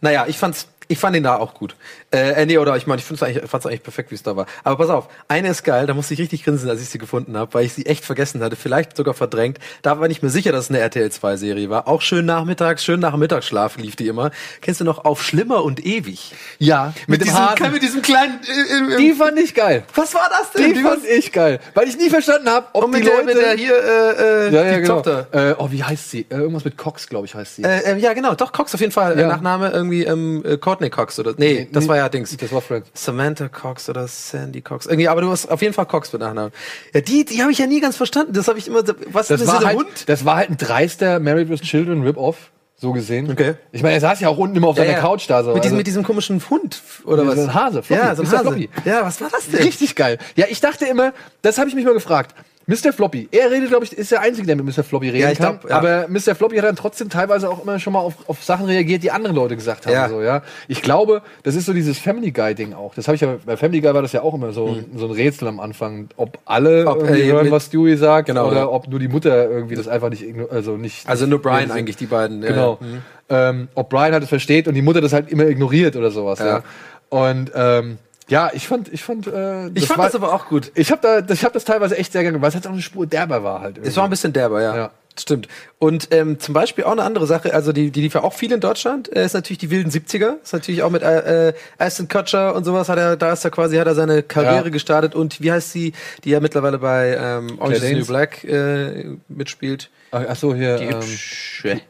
Naja, ich fand's, ich fand ihn da auch gut. Äh, äh, nee, oder ich meine, ich find's eigentlich, fand's eigentlich perfekt, wie es da war. Aber pass auf, eine ist geil, da musste ich richtig grinsen, als ich sie gefunden habe, weil ich sie echt vergessen hatte, vielleicht sogar verdrängt. Da war ich mir sicher, dass es eine RTL 2 Serie war. Auch schön nachmittags, schön nach Mittagsschlaf lief die immer. Kennst du noch auf Schlimmer und ewig? Ja, mit, dem diesem, Hasen. mit diesem kleinen äh, im, im, Die fand ich geil. Was war das denn? Die fand ich geil. Weil ich nie verstanden habe, ob und mit die Leute... mit der hier äh, äh, ja, ja, die genau. Tochter. Äh, oh, wie heißt sie? Äh, irgendwas mit Cox, glaube ich, heißt sie. Äh, äh, ja, genau, doch, Cox auf jeden Fall. Äh, Ja. Nachname irgendwie ähm, äh, Courtney Cox oder. Nee, das nee, war ja Dings. Das war Friends. Samantha Cox oder Sandy Cox. Irgendwie, aber du hast auf jeden Fall Cox mit Nachnamen. Ja, die, die habe ich ja nie ganz verstanden. Das habe ich immer. Was Das ist war, halt, Hund? das war halt ein dreister Married with Children Rip-Off. So gesehen. Okay. Ich meine, er saß ja auch unten immer auf seiner Couch da so. Mit, diesem, also- mit diesem komischen Hund oder Ja, was? so ein Hase, Floppy, Ja, so ein. Hase. Ja, was war das denn? Richtig geil. Ja, ich dachte immer, das habe ich mich mal gefragt. Mr. Floppy, er redet, glaube ich, ist der Einzige, der mit Mr. Floppy reden Ja, ich kann. glaub, ja. Aber Mr. Floppy hat dann trotzdem teilweise auch immer schon mal auf, auf Sachen reagiert, die andere Leute gesagt haben. Ja. So, ja. Ich glaube, das ist so dieses Family Guy-Ding auch. Das habe ich ja, bei Family Guy war das ja auch immer so, so ein Rätsel am Anfang, ob alle. Ob, irgendwie äh, hören, was Stewie sagt, Genau, oder ja. ob nur die Mutter irgendwie das einfach nicht, also nicht. Also nur Brian eigentlich, die beiden. ja, Genau. Mhm. Ähm, ob Brian halt es versteht und die Mutter das halt immer ignoriert oder sowas. Ja. Ja. Und ähm, ja, ich fand, ich fand, äh, Ich fand war, das aber auch gut. ich habe da, das- ich habe das teilweise echt sehr gerne, weil es halt auch eine Spur derber war halt. Es war ein bisschen derber, ja. Ja. Stimmt. Und ähm, zum Beispiel auch eine andere Sache, also die, die lief ja auch viel in Deutschland, äh, ist natürlich die wilden 70er. Ist natürlich auch mit äh, äh, Aston Kutcher und sowas hat er, da ist er quasi, hat er seine Karriere Ja. gestartet und wie heißt sie, die ja mittlerweile bei ähm, Orange is the New? Black äh, mitspielt? Ach, ach so, hier. Die ähm, hübsche.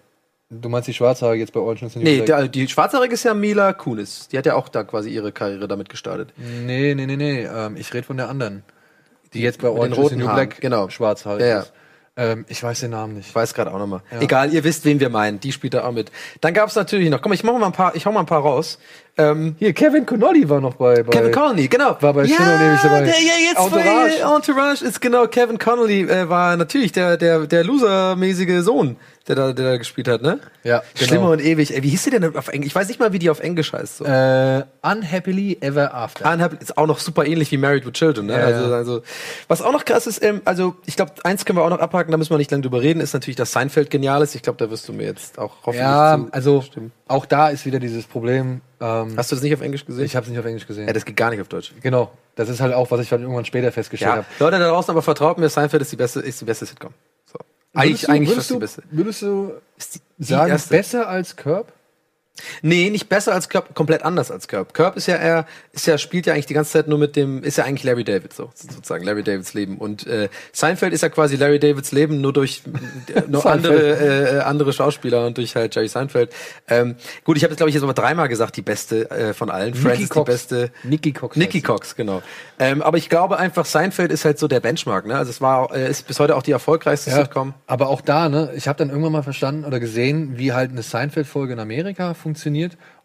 Du meinst die Schwarzhaarige jetzt bei Orange is the New Nee, Black? der, die Schwarzhaarige ist ja Mila Kunis. Die hat ja auch da quasi ihre Karriere damit gestartet. Nee, nee, nee, nee. Ähm, ich rede von der anderen. Die jetzt bei Orange is the New Haaren, Black genau. schwarzhaarig Ja, ja. ist. Ähm, ich weiß den Namen nicht. Ich weiß gerade auch nochmal. Egal, ihr wisst, wen wir meinen. Die spielt da auch mit. Dann gab es natürlich noch, komm, ich mach mal ein paar, ich hau mal ein paar raus. Ähm, Hier, Kevin Connolly war noch bei. bei Kevin Connolly, genau. War bei und Ewig dabei. Der, ja, jetzt Entourage. bei Entourage ist genau Kevin Connolly äh, war natürlich der der der losermäßige Sohn, der da der da gespielt hat, ne? Ja, Schlimmer genau. und ewig. Ey, wie hieß der denn auf Englisch? Ich weiß nicht mal, wie die auf Englisch heißt. So. Äh, Unhappily Ever After. Unhappy ist auch noch super ähnlich wie Married with Children. Ne? Ja, also, also, was auch noch krass ist, ähm, also ich glaube, eins können wir auch noch abhaken, da müssen wir nicht lange drüber reden, ist natürlich, dass Seinfeld genial ist. Ich glaube, da wirst du mir jetzt auch hoffentlich ja, zu also stimmen. auch da ist wieder dieses Problem. Ähm, Hast du das nicht auf Englisch gesehen? ich habe es nicht auf Englisch gesehen. ja, das geht gar nicht auf Deutsch. genau. Das ist halt auch, was ich dann irgendwann später festgestellt Ja, habe. Leute da draußen, aber vertraut mir, Seinfeld ist die beste, ist die beste Sitcom. Eigentlich, eigentlich fast würdest die du, beste. Würdest du sagen, besser als Curb? Nee, nicht besser als Curb, komplett anders als Curb. Curb ist ja eher, ist ja, spielt ja eigentlich die ganze Zeit nur mit dem, ist ja eigentlich Larry David so, sozusagen, Larry Davids Leben. Und äh, Seinfeld ist ja quasi Larry Davids Leben, nur durch nur andere, Seinfeld. äh, andere Schauspieler und durch halt Jerry Seinfeld. Ähm, gut, ich habe jetzt, glaube ich, jetzt aber dreimal gesagt, die beste äh, von allen. Friends ist die Cox. beste. Nicky Cox. Nicky Cox, genau. Ähm, aber ich glaube einfach, Seinfeld ist halt so der Benchmark, ne? Also es war, äh, ist bis heute auch die erfolgreichste Ja, Sitcom. aber auch da, ne, ich habe dann irgendwann mal verstanden oder gesehen, wie halt eine Seinfeld-Folge in Amerika funktioniert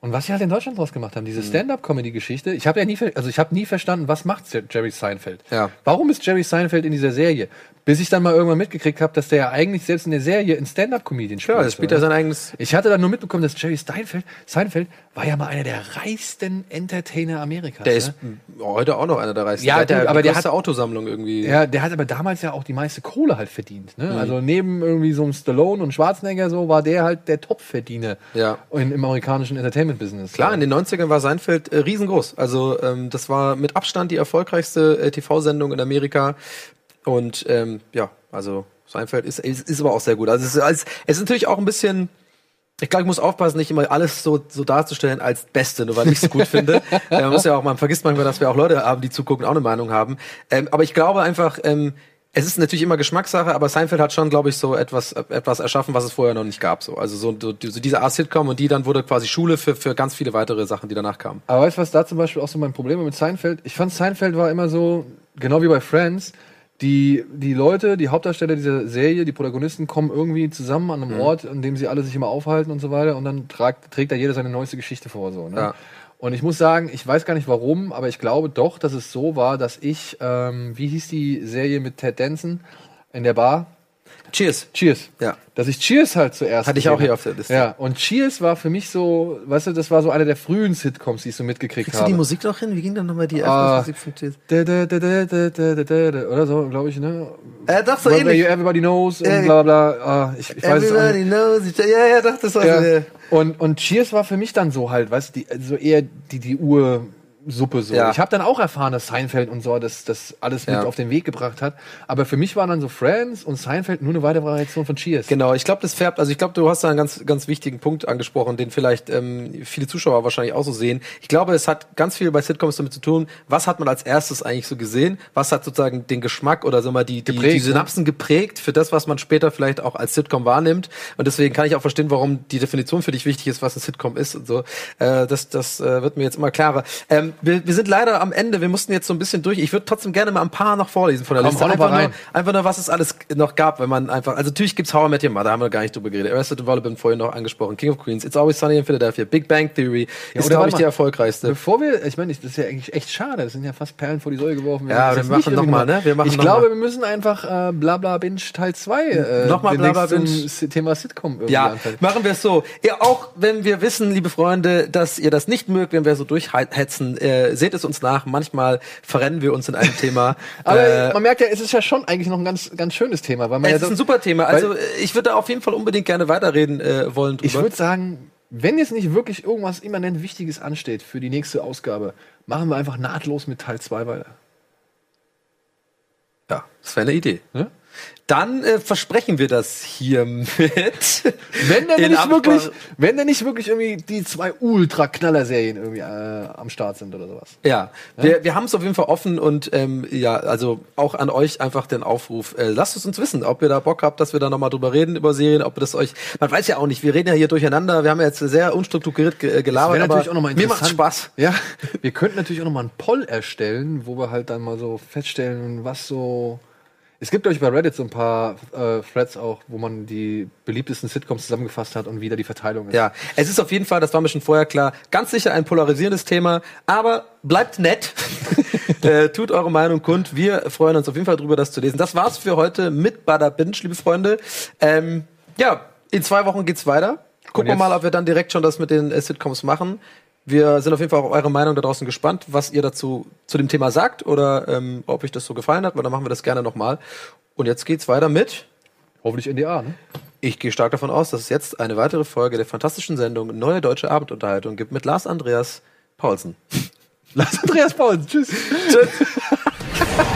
und was sie halt in Deutschland draus gemacht haben. Mhm. Diese Stand-up-Comedy-Geschichte. Ich habe ja nie, also ich habe nie verstanden, was macht Jerry Seinfeld? Ja. Warum ist Jerry Seinfeld in dieser Serie? Bis ich dann mal irgendwann mitgekriegt habe, dass der ja eigentlich selbst in der Serie ein Stand-up-Comedian spielt. Ja, das spielt er ne? sein eigenes. Ich hatte dann nur mitbekommen, dass Jerry Seinfeld, Seinfeld war ja mal einer der reichsten Entertainer Amerikas. Der ne? ist heute auch noch einer der reichsten. Ja, der gut, ja aber die der hat- Autosammlung irgendwie. Ja, der hat aber damals ja auch die meiste Kohle halt verdient. Mhm. Ne? Also neben irgendwie so einem Stallone und Schwarzenegger so war der halt der Top-Verdiener Ja. in, im amerikanischen Entertainment-Business. Klar, in den 90ern war Seinfeld äh, riesengroß. Also ähm, das war mit Abstand die erfolgreichste äh, TV-Sendung in Amerika. Und ähm, ja, also Seinfeld ist, ist, ist aber auch sehr gut. Also es ist, es ist natürlich auch ein bisschen. Ich glaube, ich muss aufpassen, nicht immer alles so, so darzustellen als Beste, nur weil ich es gut finde. Äh, Man muss ja auch, man vergisst manchmal, dass wir auch Leute haben, die zugucken, auch eine Meinung haben. Ähm, aber ich glaube einfach, ähm, es ist natürlich immer Geschmackssache, aber Seinfeld hat schon, glaube ich, so etwas, etwas erschaffen, was es vorher noch nicht gab. So. Also so, so, so diese Art Sitcom und die dann wurde quasi Schule für, für ganz viele weitere Sachen, die danach kamen. Aber weißt du, was da zum Beispiel auch so mein Problem war mit Seinfeld? Ich fand Seinfeld war immer so, genau wie bei Friends, die, die Leute, die Hauptdarsteller dieser Serie, die Protagonisten kommen irgendwie zusammen an einem Mhm. Ort, an dem sie alle sich immer aufhalten und so weiter und dann tragt, trägt da jeder seine neueste Geschichte vor. So, ne? Ja. Und ich muss sagen, ich weiß gar nicht warum, aber ich glaube doch, dass es so war, dass ich, ähm, wie hieß die Serie mit Ted Danson in der Bar? Cheers. Cheers. Ja. Dass ich Cheers halt zuerst. Hatte ich auch hier auf der Liste. Ja, und Cheers war für mich so, weißt du, das war so eine der frühen Sitcoms, die ich so mitgekriegt Kriegst du habe. die Musik noch hin? Wie ging dann nochmal die Ah. Eröffnungsmusik von Cheers? Oder so, glaube ich, ne? Äh, doch, so ähnlich. Everybody knows und bla bla. Ah, ich, ich weiß es Everybody nicht. knows. Ja, ja, doch, das war Ja. so. Und, und Cheers war für mich dann so halt, weißt du, die, so eher die, die Ursuppe so. Ja. Ich habe dann auch erfahren, dass Seinfeld und so das, das alles mit Ja. auf den Weg gebracht hat. Aber für mich waren dann so Friends und Seinfeld nur eine weitere Variation von Cheers. Genau, ich glaube, das färbt, also ich glaube, du hast da einen ganz, ganz wichtigen Punkt angesprochen, den vielleicht ähm, viele Zuschauer wahrscheinlich auch so sehen. Ich glaube, es hat ganz viel bei Sitcoms damit zu tun, was hat man als erstes eigentlich so gesehen, was hat sozusagen den Geschmack oder so mal die, die, Geprägt, die ne? Synapsen geprägt für das, was man später vielleicht auch als Sitcom wahrnimmt. Und deswegen kann ich auch verstehen, warum die Definition für dich wichtig ist, was ein Sitcom ist und so. Äh, das das äh, wird mir jetzt immer klarer. Ähm, wir, wir sind leider am Ende, wir mussten jetzt so ein bisschen durch. Ich würde trotzdem gerne mal ein paar noch vorlesen von der Komm, Liste. Einfach nur, einfach nur, was es alles noch gab, wenn man einfach. Also natürlich gibt's How I Met Your Mother, da haben wir gar nicht drüber geredet. Arrested Development vorhin noch angesprochen. King of Queens, It's Always Sunny in Philadelphia, Big Bang Theory ist, oder glaube ich, die erfolgreichste. Bevor wir, ich meine, das ist ja eigentlich echt schade. Das sind ja fast Perlen vor die Säule geworfen. Ja, wir machen nicht noch irgendwie mal, ne? Wir machen ich noch glaube, mal. wir müssen einfach äh, Blabla Binge Teil 2 äh, Nochmal Blabla Binge. Thema Sitcom irgendwie Ja, anfangen. machen wir es so. Ja, auch wenn wir wissen, liebe Freunde, dass ihr das nicht mögt, wenn wir so durchhetzen, äh, seht es uns nach. Manchmal verrennen wir uns in einem Thema. Aber äh, man merkt ja, es ist ja schon eigentlich noch ein ganz, ganz schönes Thema. Weil man ja es ist so- ein super Thema. Also äh, ich würde da auf jeden Fall unbedingt gerne weiterreden äh, wollen drüber. Ich würde sagen, wenn jetzt nicht wirklich irgendwas immanent Wichtiges ansteht für die nächste Ausgabe, machen wir einfach nahtlos mit Teil 2 weiter. Ja, das wäre eine Idee. Ja? Dann äh, versprechen wir das hiermit. Wenn denn In nicht wirklich, wenn denn nicht wirklich irgendwie die zwei Ultra-Knaller-Serien irgendwie äh, am Start sind oder sowas. Ja, wir, wir haben es auf jeden Fall offen und ähm, ja, also auch an euch einfach den Aufruf. Äh, lasst es uns wissen, ob ihr da Bock habt, dass wir da nochmal drüber reden über Serien, ob das euch. Man weiß ja auch nicht, wir reden ja hier durcheinander, wir haben ja jetzt sehr unstrukturiert ge äh, gelabert, aber natürlich auch noch mal mir macht. Spaß. Ja, wir könnten natürlich auch noch mal einen Poll erstellen, wo wir halt dann mal so feststellen, was so. Es gibt, glaube ich, bei Reddit so ein paar äh, Threads auch, wo man die beliebtesten Sitcoms zusammengefasst hat und wie da die Verteilung ist. Ja, es ist auf jeden Fall, das war mir schon vorher klar, ganz sicher ein polarisierendes Thema, aber bleibt nett. äh, tut eure Meinung kund. Wir freuen uns auf jeden Fall drüber, das zu lesen. Das war's für heute mit Bada Binge, liebe Freunde. Ähm, ja, in zwei Wochen geht's weiter. Gucken wir mal, ob wir dann direkt schon das mit den äh, Sitcoms machen. Wir sind auf jeden Fall auf eure Meinung da draußen gespannt, was ihr dazu zu dem Thema sagt oder ähm, ob euch das so gefallen hat, weil dann machen wir das gerne nochmal. Und jetzt geht's weiter mit. Hoffentlich NDA, ne? Ich gehe stark davon aus, dass es jetzt eine weitere Folge der fantastischen Sendung Neue Deutsche Abendunterhaltung gibt mit Lars Andreas Paulsen. Lars Andreas Paul, tschüss. Tschüss.